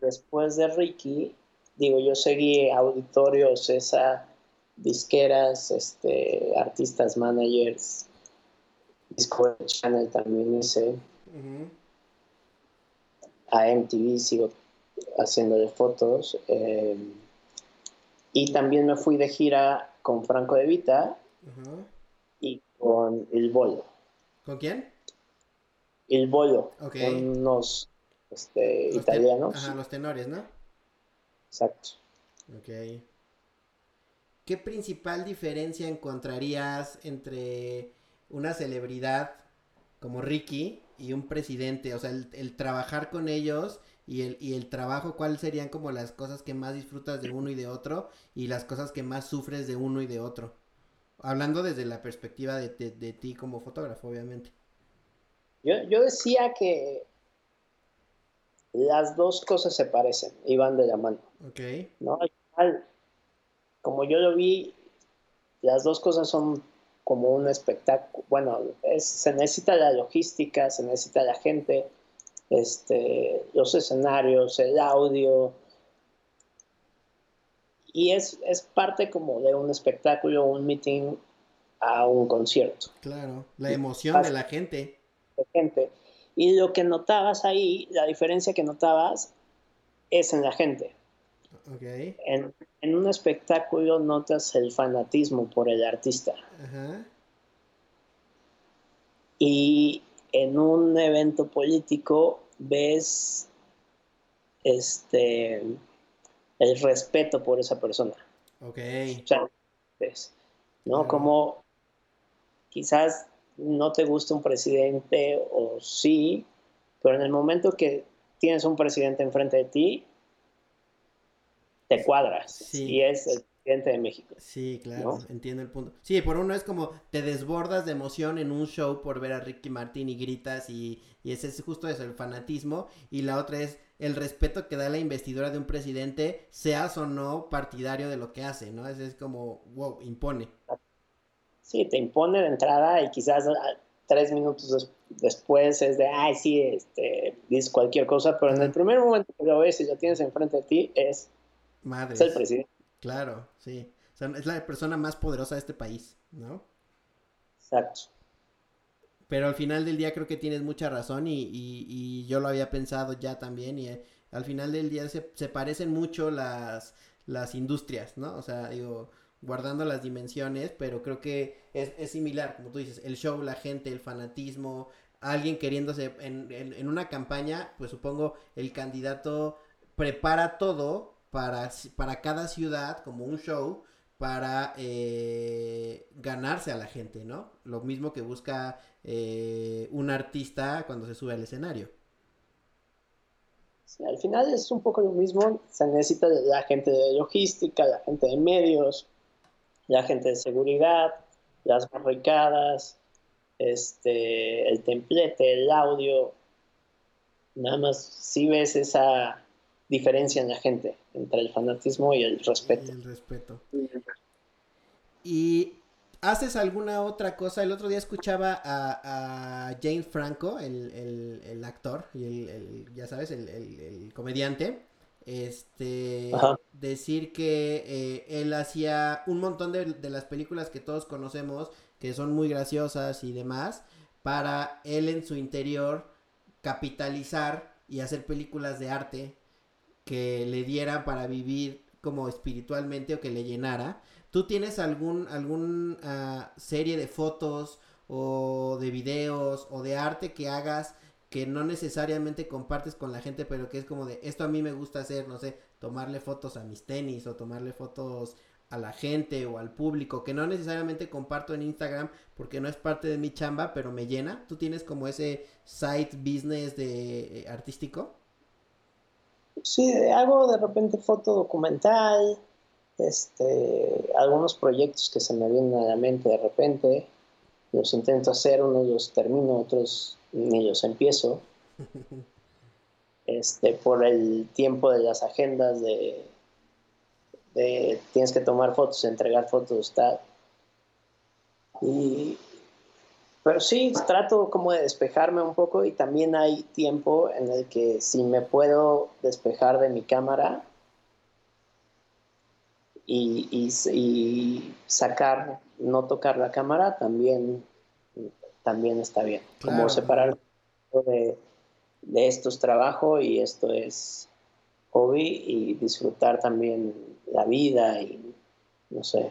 después de Ricky, digo, yo seguí auditorios, esa disqueras, este, artistas, managers, Discord Channel también hice. A MTV sigo haciéndole fotos. Eh, y también me fui de gira con Franco De Vita y con El Bolo. ¿Con quién? El Bolo. Con unos este, italianos. ajá, los tenores, ¿no? Exacto. Ok. ¿Qué principal diferencia encontrarías entre una celebridad como Ricky y un presidente? O sea, el trabajar con ellos y el, y el trabajo, ¿cuáles serían como las cosas que más disfrutas de uno y de otro y las cosas que más sufres de uno y de otro? Hablando desde la perspectiva de, ti como fotógrafo, obviamente. Yo, decía que las dos cosas se parecen y van de la mano. Ok. ¿no? Al final, como yo lo vi, las dos cosas son como un espectáculo. Bueno, se necesita la logística, se necesita la gente, este, los escenarios, el audio. Y es, es parte como de un espectáculo, un meeting a un concierto. Claro, la emoción de la gente. Gente. Y lo que notabas ahí, la diferencia que notabas es en la gente. Okay. En, en, un espectáculo notas el fanatismo por el artista. Y en un evento político ves este el respeto por esa persona. Ok. ¿no? Como quizás no te gusta un presidente o sí, pero en el momento que tienes un presidente enfrente de ti, te cuadras. Y es el presidente de México. Sí, claro, entiendo el punto. Sí, por uno es como te desbordas de emoción en un show por ver a Ricky Martin y gritas y, y ese es justo eso, el fanatismo. Y la otra es el respeto que da la investidura de un presidente, seas o no partidario de lo que hace, ¿no? Es, es como, wow, impone. Sí, te impone de entrada y quizás ah, tres minutos después es de, ay, sí, este, dices cualquier cosa, pero en el primer momento que lo ves y lo tienes enfrente de ti es, Madre. el presidente. Claro, sí. O sea, es la persona más poderosa de este país, ¿no? Exacto. Pero al final del día creo que tienes mucha razón y, y, yo lo había pensado ya también y eh, al final del día se, se parecen mucho las, las industrias, ¿no? O sea, digo, guardando las dimensiones, pero creo que es, es, similar, como tú dices, el show, la gente, el fanatismo, alguien queriéndose en, en, una campaña, pues supongo el candidato prepara todo para, para cada ciudad como un show para eh, ganarse a la gente, ¿no? Lo mismo que busca eh, un artista cuando se sube al escenario. Al final es un poco lo mismo, se necesita la gente de logística, la gente de medios, la gente de seguridad, las barricadas, este, el templete, el audio. Nada más si ves esa diferencia en la gente entre el fanatismo y el respeto. el respeto. ¿Y haces alguna otra cosa? El otro día escuchaba a, a James Franco, el, actor y el, ya sabes, el, comediante este decir que eh, él hacía un montón de, de, las películas que todos conocemos que son muy graciosas y demás para él en su interior capitalizar y hacer películas de arte que le diera para vivir como espiritualmente o que le llenara. Tú tienes algún algún ah, serie de fotos o de videos o de arte que hagas que no necesariamente compartes con la gente, pero que es como de esto a mí me gusta hacer, no sé, tomarle fotos a mis tenis o tomarle fotos a la gente o al público, que no necesariamente comparto en Instagram porque no es parte de mi chamba, pero me llena. ¿Tú tienes como ese site business de eh, artístico? Sí, hago de repente foto documental, este, algunos proyectos que se me vienen a la mente de repente, los intento hacer, unos los termino, otros ni los empiezo. Este, por el tiempo de las agendas de, tienes que tomar fotos, entregar fotos, tal. Y, pero sí, trato como de despejarme un poco y también hay tiempo en el que si me puedo despejar de mi cámara y, y sacar, no tocar la cámara, también también está bien. Como separar de, de esto es trabajo y esto es hobby y disfrutar también la vida y no sé.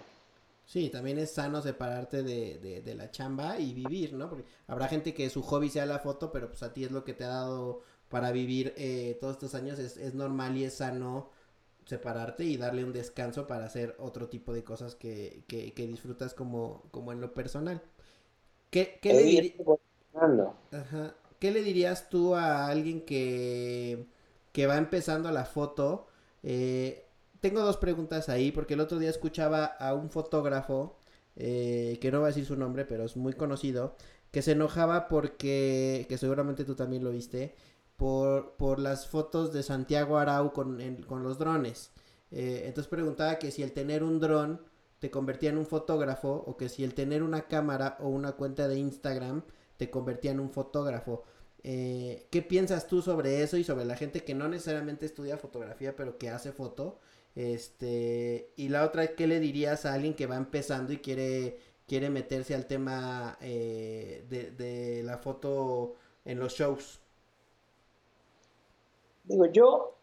Sí, también es sano separarte de, de, la chamba y vivir, ¿no? Porque habrá gente que su hobby sea la foto, pero pues a ti es lo que te ha dado para vivir eh, todos estos años. Es, es normal y es sano separarte y darle un descanso para hacer otro tipo de cosas que, que, que disfrutas como, como en lo personal. ¿Qué, le, dirías tú a alguien que, que va empezando la foto? Eh, tengo dos preguntas ahí, porque el otro día escuchaba a un fotógrafo, eh, que no va a decir su nombre, pero es muy conocido, que se enojaba porque, que seguramente tú también lo viste, por, por las fotos de Santiago Arau con, con los drones. Eh, entonces preguntaba que si el tener un dron te convertía en un fotógrafo o que si el tener una cámara o una cuenta de Instagram te convertía en un fotógrafo. Eh, ¿Qué piensas tú sobre eso y sobre la gente que no necesariamente estudia fotografía pero que hace foto? Este, y la otra, ¿qué le dirías a alguien que va empezando y quiere, quiere meterse al tema eh, de, de la foto en los shows? Digo, yo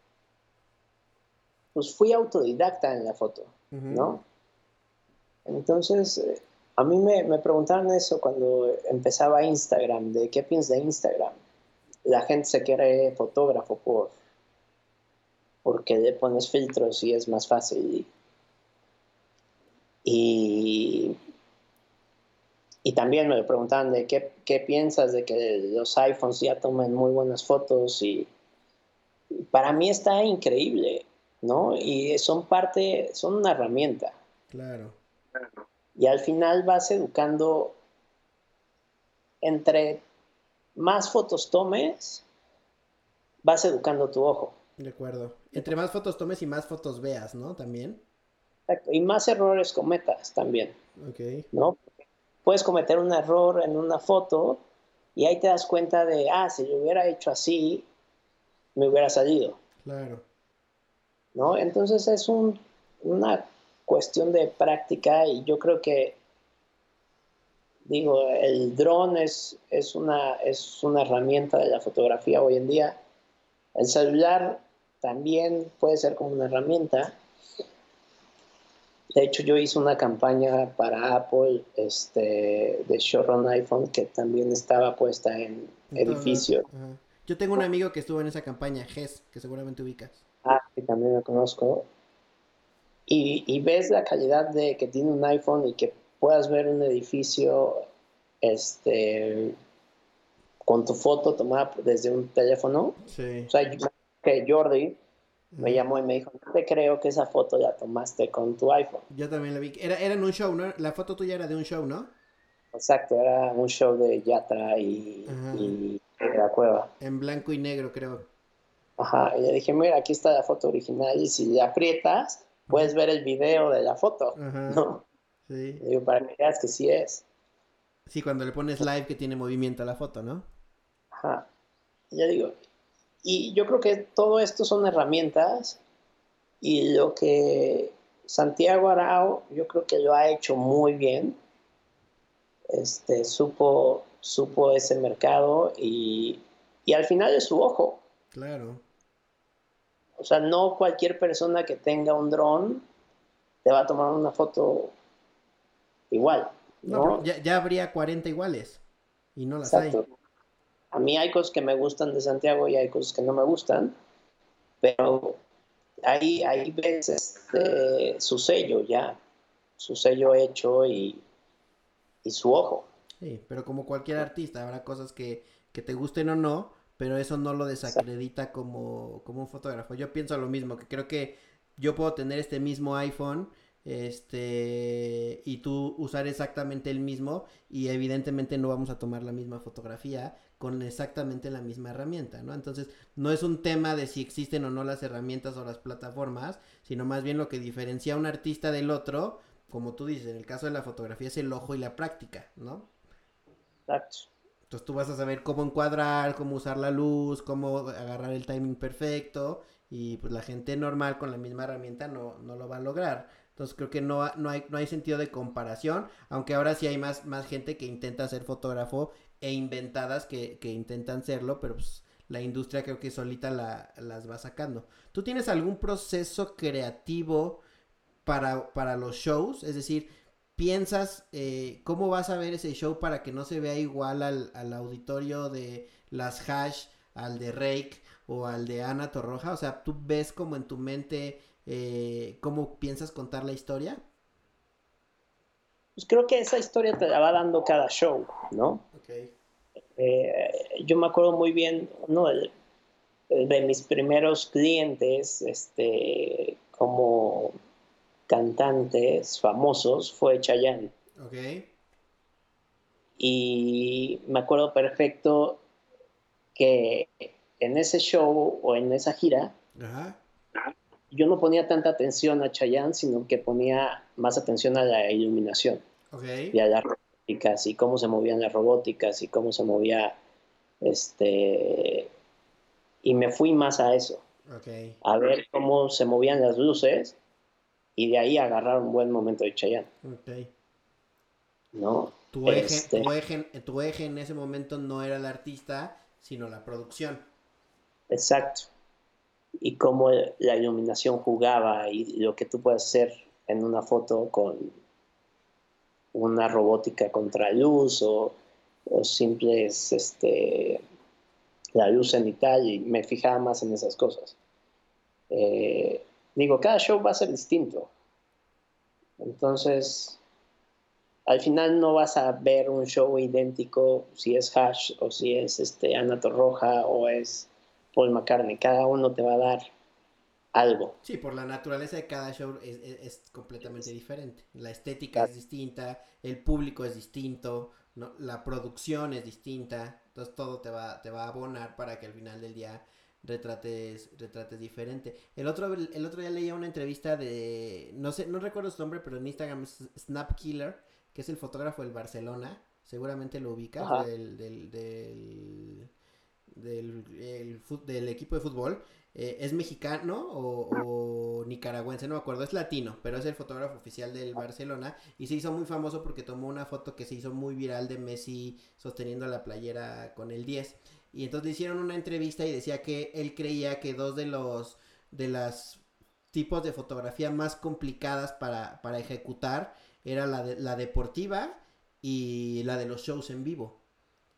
pues fui autodidacta en la foto, ¿no? Entonces, eh, a mí me, me, preguntaron eso cuando empezaba Instagram, de qué piensas de Instagram. La gente se quiere fotógrafo por porque le pones filtros y es más fácil. Y, y también me preguntaban de qué, qué, piensas de que los iPhones ya tomen muy buenas fotos y para mí está increíble, ¿no? Y son parte, son una herramienta. Claro. Y al final vas educando entre más fotos tomes, vas educando tu ojo. De acuerdo. Entre más fotos tomes y más fotos veas, ¿no? También. Exacto. Y más errores cometas también. Ok. ¿No? Puedes cometer un error en una foto y ahí te das cuenta de, ah, si lo hubiera hecho así, me hubiera salido. Claro. ¿No? Entonces es un, una cuestión de práctica y yo creo que, digo, el dron es, es, una, es una herramienta de la fotografía hoy en día. El celular también puede ser como una herramienta. De hecho, yo hice una campaña para Apple este, de Showrun iPhone que también estaba puesta en edificios. Yo tengo un amigo que estuvo en esa campaña, Gess, que seguramente ubicas. Ah, sí, también lo conozco. Y, y, ves la calidad de que tiene un iPhone y que puedas ver un edificio este, con tu foto tomada desde un teléfono. Sí. O sea, que Jordi me llamó y me dijo, no te creo que esa foto la tomaste con tu iPhone. Yo también la vi. Era, era en un show, ¿no? La foto tuya era de un show, ¿no? Exacto, era un show de Yatra y, y de la cueva. En blanco y negro, creo. Ajá, y le dije, mira, aquí está la foto original y si le aprietas, puedes ver el video de la foto, Ajá. ¿no? Sí. Digo, para que veas que sí es. Sí, cuando le pones live que tiene movimiento a la foto, ¿no? Ajá. Ya digo, y yo creo que todo esto son herramientas y lo que Santiago Arao yo creo que lo ha hecho muy bien. Este, supo, supo ese mercado y, y al final es su ojo. Claro. O sea, no cualquier persona que tenga un dron te va a tomar una foto igual. ¿no? no ya, ya, habría 40 iguales y no las Exacto. hay. A mí hay cosas que me gustan de Santiago y hay cosas que no me gustan, pero ahí, ahí ves este, su sello ya, su sello hecho y, y su ojo. Sí, pero como cualquier artista, habrá cosas que, que te gusten o no, pero eso no lo desacredita como, como un fotógrafo. Yo pienso lo mismo, que creo que yo puedo tener este mismo iPhone este y tú usar exactamente el mismo y evidentemente no vamos a tomar la misma fotografía con exactamente la misma herramienta, ¿no? Entonces, no es un tema de si existen o no las herramientas o las plataformas, sino más bien lo que diferencia a un artista del otro, como tú dices, en el caso de la fotografía es el ojo y la práctica, ¿no? Exacto. Entonces tú vas a saber cómo encuadrar, cómo usar la luz, cómo agarrar el timing perfecto y pues la gente normal con la misma herramienta no, no lo va a lograr. Entonces creo que no, no, hay, no hay sentido de comparación, aunque ahora sí hay más, más gente que intenta ser fotógrafo e inventadas que, que intentan serlo, pero pues la industria creo que solita la, las va sacando. ¿Tú tienes algún proceso creativo para, para los shows? Es decir, ¿piensas eh, cómo vas a ver ese show para que no se vea igual al, al auditorio de las hash, al de Rake o al de Ana Torroja? O sea, ¿tú ves como en tu mente eh, cómo piensas contar la historia? Pues creo que esa historia te la va dando cada show, ¿no? Okay. Eh, yo me acuerdo muy bien, uno de, de, mis primeros clientes, este, como cantantes famosos, fue Chayanne. Okay. Y me acuerdo perfecto que en ese show o en esa gira, Ajá. yo no ponía tanta atención a Chayanne, sino que ponía más atención a la iluminación Okay. y a las robóticas y cómo se movían las robóticas y cómo se movía este y me fui más a eso, Ok. a ver cómo se movían las luces y de ahí agarrar un buen momento de Chayanne, Ok. ¿no? Tu eje, Este. tu, eje, tu eje en ese momento no era el artista, sino la producción. Exacto. Y cómo la iluminación jugaba y lo que tú puedes hacer en una foto con una robótica contra luz o, o simples, este, la luz cenital y me fijaba más en esas cosas. Eh, digo, cada show va a ser distinto. Entonces, al final no vas a ver un show idéntico si es Hash o si es este, Ana Torroja o es Paul McCartney. Cada uno te va a dar algo. Sí, por la naturaleza de cada show es, es- es completamente diferente. La estética es distinta, el público es distinto, ¿no? la producción es distinta. Entonces todo te va, te va a abonar para que al final del día retrates, retrates diferente. El otro, el otro día leía una entrevista de, no sé, no recuerdo su nombre, pero en Instagram es Snap Killer, que es el fotógrafo del Barcelona. Seguramente lo ubicas, Ajá. del, del, del, del, el fut- del equipo de fútbol. Eh, es mexicano o, o nicaragüense, no me acuerdo, es latino, pero es el fotógrafo oficial del Barcelona y se hizo muy famoso porque tomó una foto que se hizo muy viral de Messi sosteniendo la playera con el 10 y entonces le hicieron una entrevista y decía que él creía que dos de los de las tipos de fotografía más complicadas para, para ejecutar era la, de, la deportiva y la de los shows en vivo.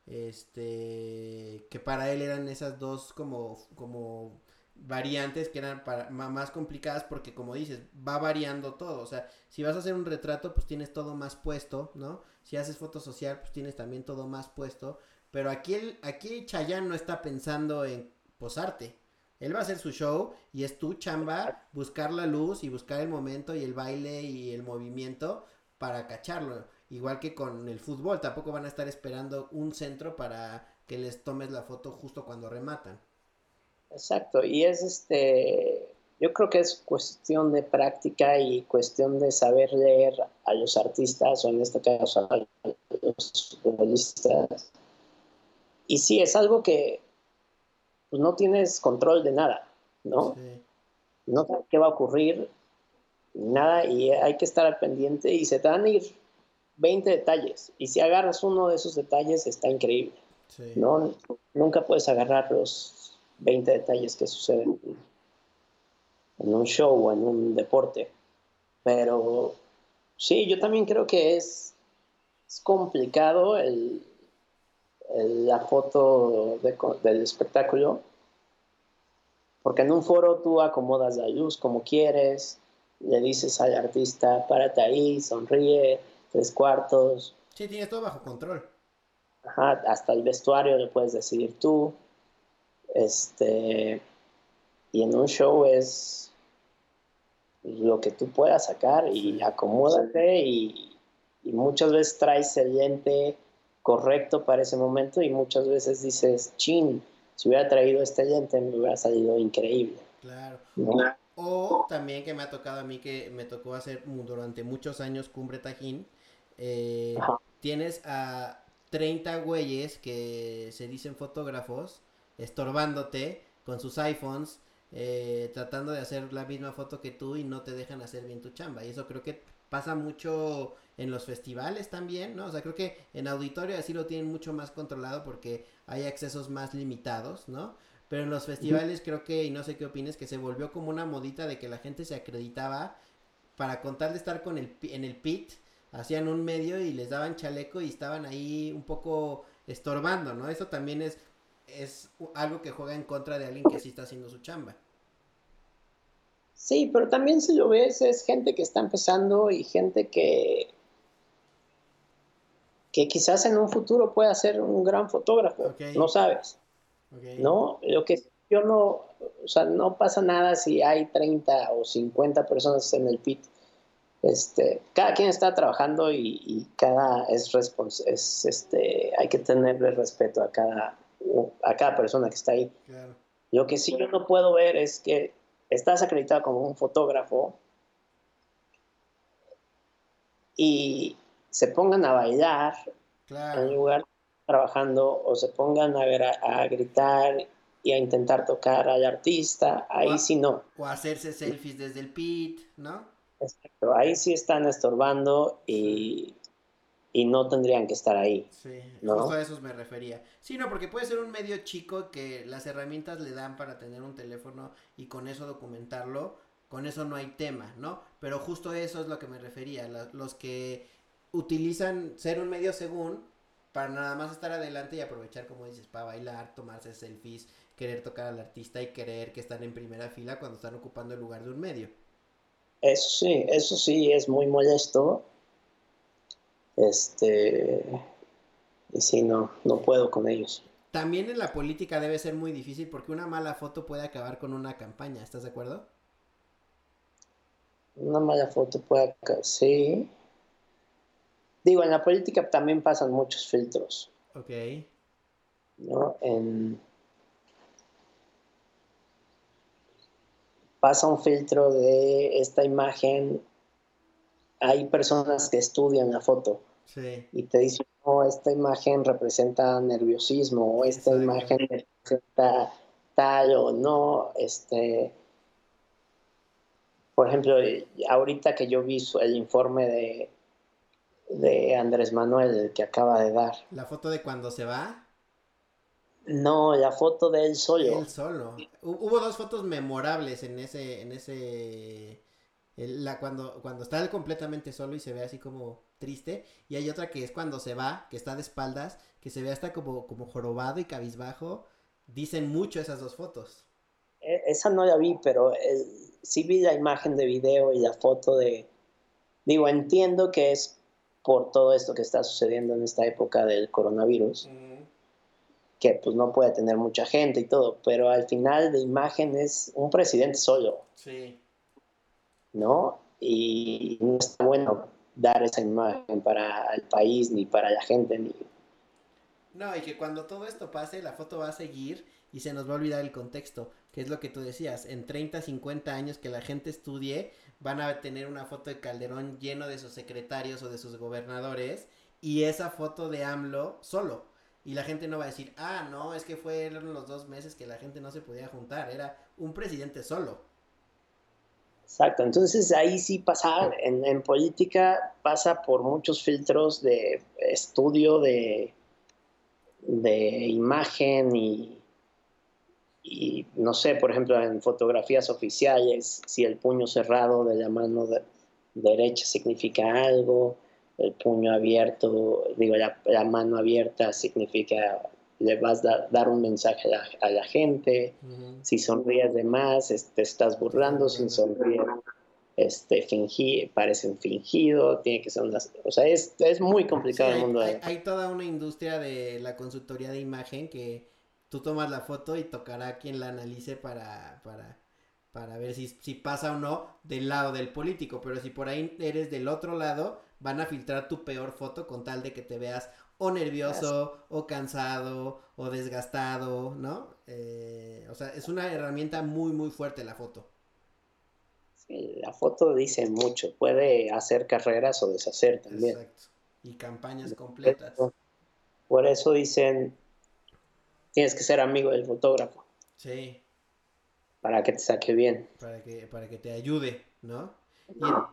Este, que para él eran esas dos como, como variantes que eran para, más complicadas porque como dices, va variando todo. O sea, si vas a hacer un retrato, pues tienes todo más puesto, ¿no? Si haces foto social, pues tienes también todo más puesto. Pero aquí, el, aquí Chayanne no está pensando en posarte. Él va a hacer su show y es tu chamba buscar la luz y buscar el momento y el baile y el movimiento para cacharlo. Igual que con el fútbol, tampoco van a estar esperando un centro para que les tomes la foto justo cuando rematan. Exacto. Y es este, yo creo que es cuestión de práctica y cuestión de saber leer a los artistas o en este caso a los futbolistas. Y sí, es algo que pues, no tienes control de nada, ¿no? Sí. no sabes qué va a ocurrir, nada, y hay que estar al pendiente y se te van a ir 20 detalles. Y si agarras uno de esos detalles, está increíble, Sí. ¿no? Nunca puedes agarrar los 20 detalles que suceden en un show o en un deporte. Pero sí, yo también creo que es, es complicado el, el- la foto de del espectáculo porque en un foro tú acomodas la luz como quieres, le dices al artista, párate ahí, sonríe, tres cuartos, Sí, tienes todo bajo control. ajá, hasta el vestuario lo puedes decidir tú. Este, y en un show es lo que tú puedas sacar y acomódate y, y muchas veces traes el lente correcto para ese momento y muchas veces dices, chin, si hubiera traído este lente me hubiera salido increíble. Claro. ¿no? O también que me ha tocado a mí que me tocó hacer durante muchos años Cumbre Tajín. eh, tienes a 30 güeyes que se dicen fotógrafos estorbándote con sus iPhones, eh, tratando de hacer la misma foto que tú y no te dejan hacer bien tu chamba. Y eso creo que pasa mucho en los festivales también, ¿no? O sea, creo que en auditorio así lo tienen mucho más controlado porque hay accesos más limitados, ¿no? Pero en los festivales creo que, y no sé qué opines, que se volvió como una modita de que la gente se acreditaba para contar de estar con el, en el pit, hacían un medio y les daban chaleco y estaban ahí un poco estorbando, ¿no? Eso también es, es algo que juega en contra de alguien que sí está haciendo su chamba. Sí, pero también si lo ves es gente que está empezando y gente que que quizás en un futuro pueda ser un gran fotógrafo, no sabes. ¿no? Lo que yo no, o sea, no pasa nada si hay 30 o 50 personas en el pit. Este, cada quien está trabajando y, y cada es respons es este, hay que tenerle respeto a cada a cada persona que está ahí. Claro. Lo que sí yo no puedo ver es que estás acreditado como un fotógrafo y se pongan a bailar en lugar de trabajando o se pongan a, a, gritar y a intentar tocar al artista, ahí sí no. O hacerse selfies desde el pit, ¿no? Exacto, ahí sí están estorbando y, y no tendrían que estar ahí. Sí, ¿no? a eso me refería. Sí, no, porque puede ser un medio chico que las herramientas le dan para tener un teléfono y con eso documentarlo, con eso no hay tema, ¿no? Pero justo eso es lo que me refería, los que utilizan ser un medio según para nada más estar adelante y aprovechar, como dices, para bailar, tomarse selfies, querer tocar al artista y querer que están en primera fila cuando están ocupando el lugar de un medio. Eso sí, eso sí es muy molesto. Este, y sí, no, no puedo con ellos. También en la política debe ser muy difícil porque una mala foto puede acabar con una campaña, ¿estás de acuerdo? Una mala foto puede acabar, sí. Digo, en la política también pasan muchos filtros. Ok. ¿No? En, pasa un filtro de esta imagen, hay personas que estudian la foto y te dicen, no, esta imagen representa nerviosismo, o esta imagen representa tal o no, este, por ejemplo, ahorita que yo vi el informe de, de Andrés Manuel, que acaba de dar. ¿La foto de cuando se va? No, la foto de él solo. Él solo. Hubo dos fotos memorables en ese, en ese, la, cuando, cuando está él completamente solo y se ve así como triste. Y hay otra que es cuando se va, que está de espaldas, que se ve hasta como, como jorobado y cabizbajo. Dicen mucho esas dos fotos. E, esa no la vi, pero sí vi la imagen de video y la foto de... Digo, entiendo que es por todo esto que está sucediendo en esta época del coronavirus que pues no puede tener mucha gente y todo, pero al final de imagen es un presidente solo. Sí. ¿No? Y no está bueno dar esa imagen para el país ni para la gente ni... No, y que cuando todo esto pase, la foto va a seguir y se nos va a olvidar el contexto, que es lo que tú decías, en 30, 50 años que la gente estudie, van a tener una foto de Calderón lleno de sus secretarios o de sus gobernadores y esa foto de AMLO solo y la gente no va a decir, ah, no, es que fueron los dos meses que la gente no se podía juntar, era un presidente solo. Exacto, entonces ahí sí pasa, en, política pasa por muchos filtros de estudio, de, de imagen y, y, no sé, por ejemplo, en fotografías oficiales, si el puño cerrado de la mano derecha significa algo, el puño abierto, digo, la, mano abierta significa le vas a dar un mensaje a la, gente, si sonríes de más, te estás burlando, sin sonreír, este, fingir, parecen fingido, tiene que ser unas, o sea, es, es muy complicado el mundo. Hay, hay, toda una industria de la consultoría de imagen que tú tomas la foto y tocará quien la analice para, para, para ver si, si pasa o no del lado del político, pero si por ahí eres del otro lado, van a filtrar tu peor foto con tal de que te veas o nervioso, o cansado, o desgastado, ¿no? Eh, o sea, es una herramienta muy, muy fuerte la foto. Sí, la foto dice mucho, puede hacer carreras o deshacer también. Exacto. Y campañas completas. Por eso dicen, tienes que ser amigo del fotógrafo. Sí. Para que te saque bien. Para que, para que te ayude, ¿no?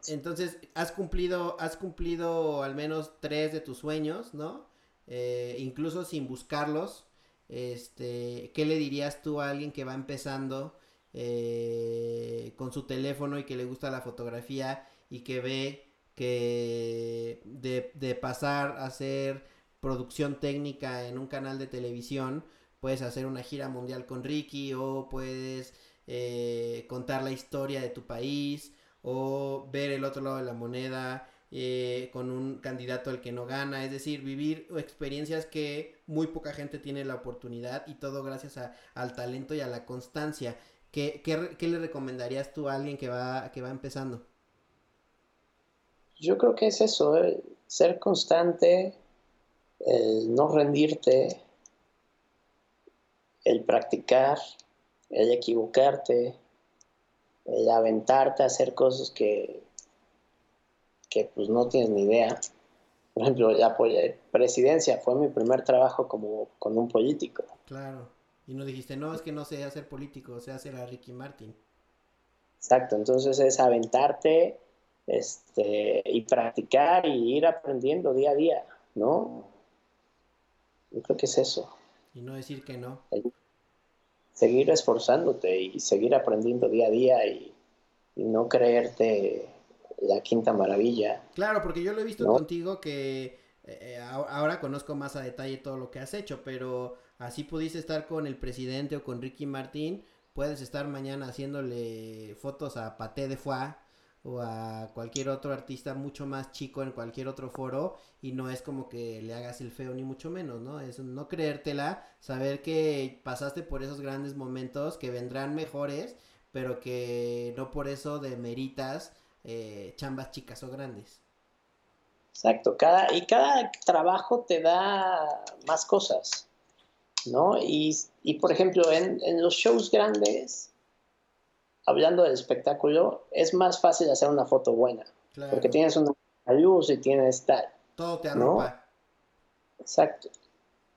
entonces, has cumplido, has cumplido al menos tres de tus sueños, ¿no? Eh, incluso sin buscarlos. Este, ¿qué le dirías tú a alguien que va empezando eh, con su teléfono y que le gusta la fotografía y que ve que de, de pasar a hacer producción técnica en un canal de televisión, puedes hacer una gira mundial con Ricky o puedes eh, contar la historia de tu país o ver el otro lado de la moneda eh, con un candidato al que no gana, es decir, vivir experiencias que muy poca gente tiene la oportunidad y todo gracias al talento y a la constancia. ¿Qué, qué, le recomendarías tú a alguien que va, que va empezando? Yo creo que es eso, eh, ser constante, el no rendirte, el practicar, el equivocarte, el aventarte a hacer cosas que, que pues no tienes ni idea. Por ejemplo, la presidencia fue mi primer trabajo como con un político. Claro. Y no dijiste, no, es que no sé hacer político, sé hacer a Ricky Martin. Exacto, entonces es aventarte este, y practicar y ir aprendiendo día a día, ¿no? Yo creo que es eso. Y no decir que no. Seguir esforzándote y seguir aprendiendo día a día y, no creerte la quinta maravilla. Claro, porque yo lo he visto contigo que eh, ahora conozco más a detalle todo lo que has hecho, pero así pudiste estar con el presidente o con Ricky Martín, puedes estar mañana haciéndole fotos a Paté de Foix o a cualquier otro artista mucho más chico en cualquier otro foro y no es como que le hagas el feo ni mucho menos, ¿no? Es no creértela, saber que pasaste por esos grandes momentos que vendrán mejores, pero que no por eso demeritas eh, chambas chicas o grandes. Exacto, cada, y cada trabajo te da más cosas, ¿no? Y, por ejemplo, en, en los shows grandes, hablando del espectáculo, es más fácil hacer una foto buena. Porque tienes una luz y tienes tal. Todo te arropa. Exacto.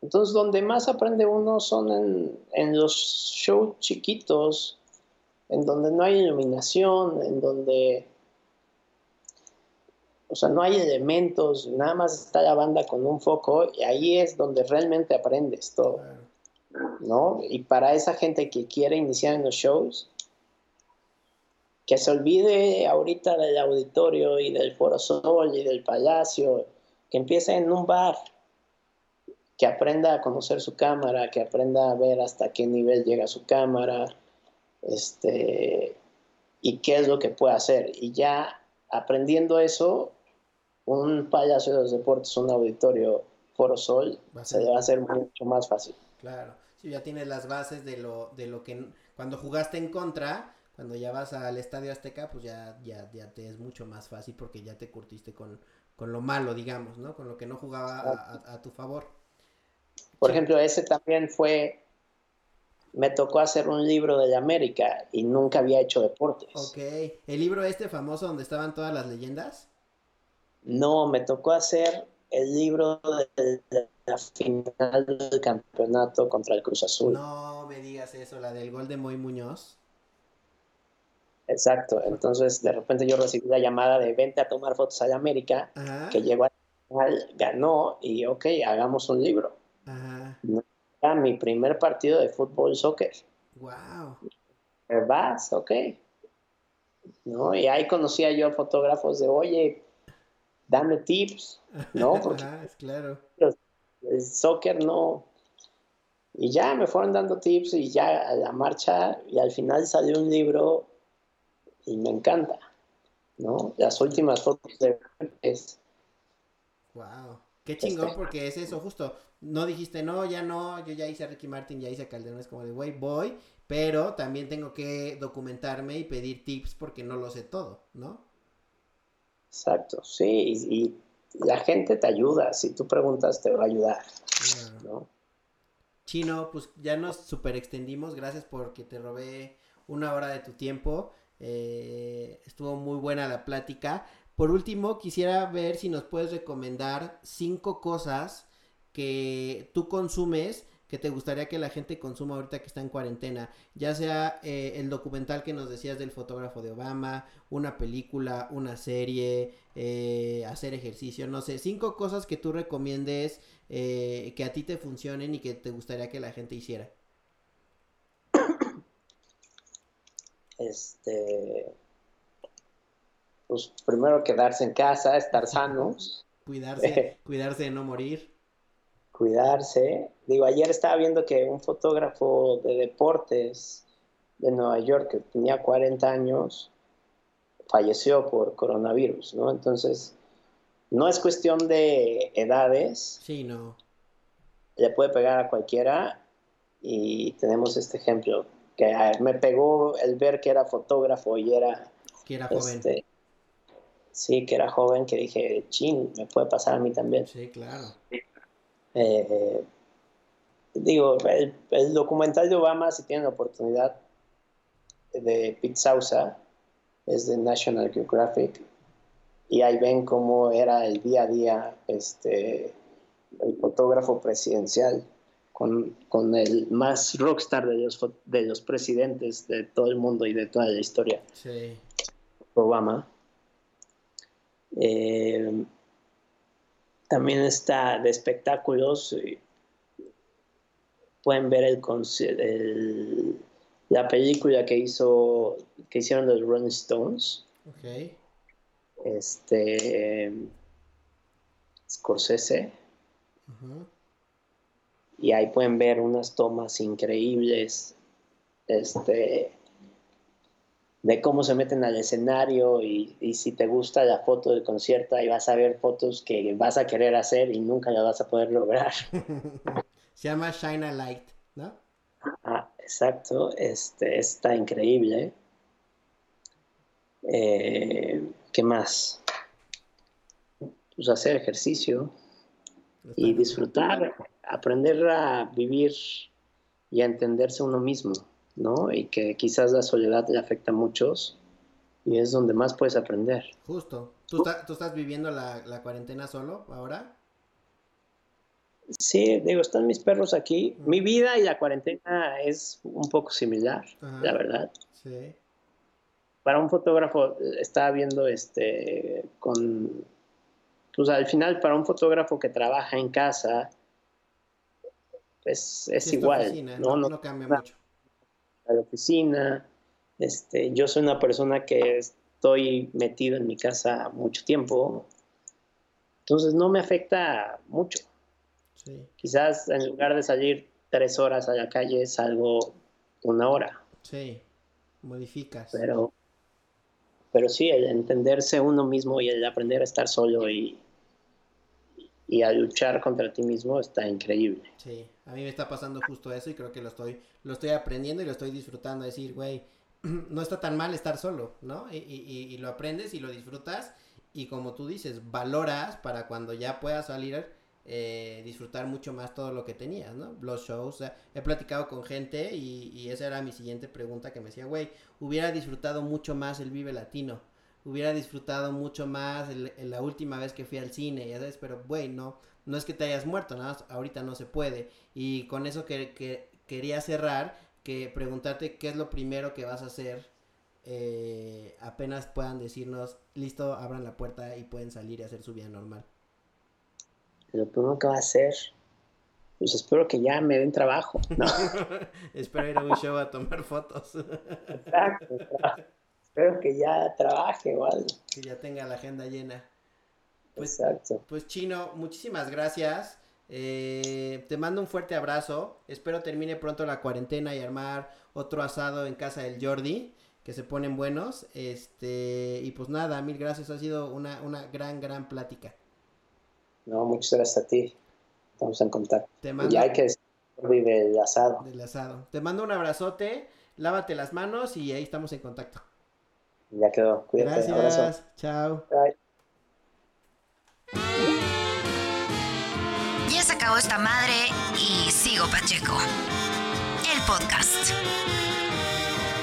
Entonces, donde más aprende uno son en, en, los shows chiquitos, en donde no hay iluminación, en donde, o sea, no hay elementos, nada más está la banda con un foco y ahí es donde realmente aprendes todo, ¿no? Y para esa gente que quiere iniciar en los shows, que se olvide ahorita del auditorio y del Foro Sol y del Palacio, que empiece en un bar, que aprenda a conocer su cámara, que aprenda a ver hasta qué nivel llega su cámara, este, y qué es lo que puede hacer. Y ya aprendiendo eso, un Palacio de los Deportes, un auditorio Foro Sol, se le va a hacer mucho más fácil. Claro, si ya tienes las bases de lo, de lo que cuando jugaste en contra, cuando ya vas al Estadio Azteca, pues ya, ya, ya te es mucho más fácil porque ya te curtiste con, con lo malo, digamos, ¿no? Con lo que no jugaba a, tu favor. Por ejemplo, ese también fue, me tocó hacer un libro de América y nunca había hecho deportes. Ok, ¿el libro este famoso donde estaban todas las leyendas? No, me tocó hacer el libro de, la final del campeonato contra el Cruz Azul. No me digas eso, la del gol de Moy Muñoz. Exacto, entonces de repente yo recibí la llamada de vente a tomar fotos a América, que llegó al ganó y ok, hagamos un libro. Era mi primer partido de fútbol soccer. Wow. Vas, ok. ¿No? Y ahí conocía yo fotógrafos de, oye, dame tips, ¿no? Porque claro. el soccer no. Y ya me fueron dando tips y ya a la marcha y al final salió un libro y me encanta, ¿no? Las últimas fotos de es... Wow, qué chingón porque es eso, justo, no dijiste, no, ya no, yo ya hice a Ricky Martin, ya hice a Calderón, es como de, güey, voy, pero también tengo que documentarme y pedir tips porque no lo sé todo, ¿no? Exacto, sí, y, la gente te ayuda, si tú preguntas te va a ayudar, ¿no? Chino, pues ya nos super extendimos, gracias porque te robé una hora de tu tiempo. Eh, estuvo muy buena la plática. Por último, quisiera ver si nos puedes recomendar cinco cosas que tú consumes que te gustaría que la gente consuma ahorita que está en cuarentena, ya sea eh, el documental que nos decías del fotógrafo de Obama, una película, una serie, eh, hacer ejercicio, no sé, cinco cosas que tú recomiendes que a ti te funcionen y que te gustaría que la gente hiciera. Este, pues primero quedarse en casa, estar sanos. Cuidarse, cuidarse de no morir. Cuidarse. Digo, ayer estaba viendo que un fotógrafo de deportes de Nueva York que tenía 40 años falleció por coronavirus, ¿no? Entonces, no es cuestión de edades. Sí, no. Le puede pegar a cualquiera y tenemos este ejemplo que me pegó el ver que era fotógrafo y era... Que era joven. Este, sí, que era joven, que dije, chin, me puede pasar a mí también. Sí, claro. Eh, digo, el, documental de Obama, si tienen la oportunidad, de Pete Sousa, es de National Geographic, y ahí ven cómo era el día a día este, el fotógrafo presidencial con, con, el más rockstar de los, de los presidentes de todo el mundo y de toda la historia, Sí. Obama. Eh, también está de espectáculos. eh, Pueden ver el, el- la película que hizo que hicieron los Rolling Stones. Este Scorsese. Ujú. Y ahí pueden ver unas tomas increíbles este, de cómo se meten al escenario y, y si te gusta la foto del concierto ahí vas a ver fotos que vas a querer hacer y nunca las vas a poder lograr. Se llama Shine a Light, ¿no? Ah, exacto, este, está increíble. Eh, ¿Qué más? Pues hacer ejercicio. Y disfrutar, aprender a vivir y a entenderse uno mismo, ¿no? Y que quizás la soledad le afecta a muchos y es donde más puedes aprender. Justo. ¿Tú, está- tú estás viviendo la, la cuarentena solo ahora? Sí, digo, están mis perros aquí. Mi vida y la cuarentena es un poco similar, la verdad. Sí. Para un fotógrafo, eh, estaba viendo este con. Pues al final, para un fotógrafo que trabaja en casa, pues es igual. oficina, ¿no? no, No- no cambia no- mucho. a la oficina. Este, yo soy una persona que estoy metido en mi casa mucho tiempo, entonces no me afecta mucho. Sí, Quizás en lugar de salir tres horas a la calle, salgo una hora, sí. Modificas. pero, pero sí, el entenderse uno mismo y el aprender a estar solo y, y a luchar contra ti mismo está increíble. Sí, a mí me está pasando justo eso y creo que lo estoy, lo estoy aprendiendo y lo estoy disfrutando. Decir, güey, no está tan mal estar solo, ¿no? Y, y- y- lo aprendes y lo disfrutas y como tú dices, valoras para cuando ya puedas salir, eh, disfrutar mucho más todo lo que tenías, ¿no? Los shows, o sea, he platicado con gente y, y esa era mi siguiente pregunta que me decía, güey, hubiera disfrutado mucho más el Vive Latino. Hubiera disfrutado mucho más el- el- la última vez que fui al cine, ya sabes, pero güey, no, no es que te hayas muerto, nada más ahorita no se puede. Y con eso que, que quería cerrar, que preguntarte qué es lo primero que vas a hacer eh, apenas puedan decirnos, listo, abran la puerta y pueden salir y hacer su vida normal. Lo primero que va a hacer, pues espero que ya me den trabajo, ¿no? Espero ir a un show a tomar fotos, Exacto. Espero que ya trabaje o algo. que ya tenga la agenda llena. Pues, Exacto. pues Chino, muchísimas gracias. Eh, te mando un fuerte abrazo. Espero termine pronto la cuarentena y armar otro asado en casa del Jordi, que se ponen buenos. Este, y pues nada, mil gracias. Ha sido una, una gran, gran plática. No, muchas gracias a ti. Estamos en contacto. Te mando ya hay que vive el asado. del asado. Te mando un abrazote. Lávate las manos y ahí estamos en contacto. Ya quedó. Cuídate. Abrazo. Gracias. Chao. Bye. Ya se acabó esta madre y sigo Pacheco. El podcast.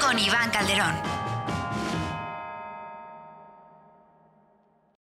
Con Iván Calderón.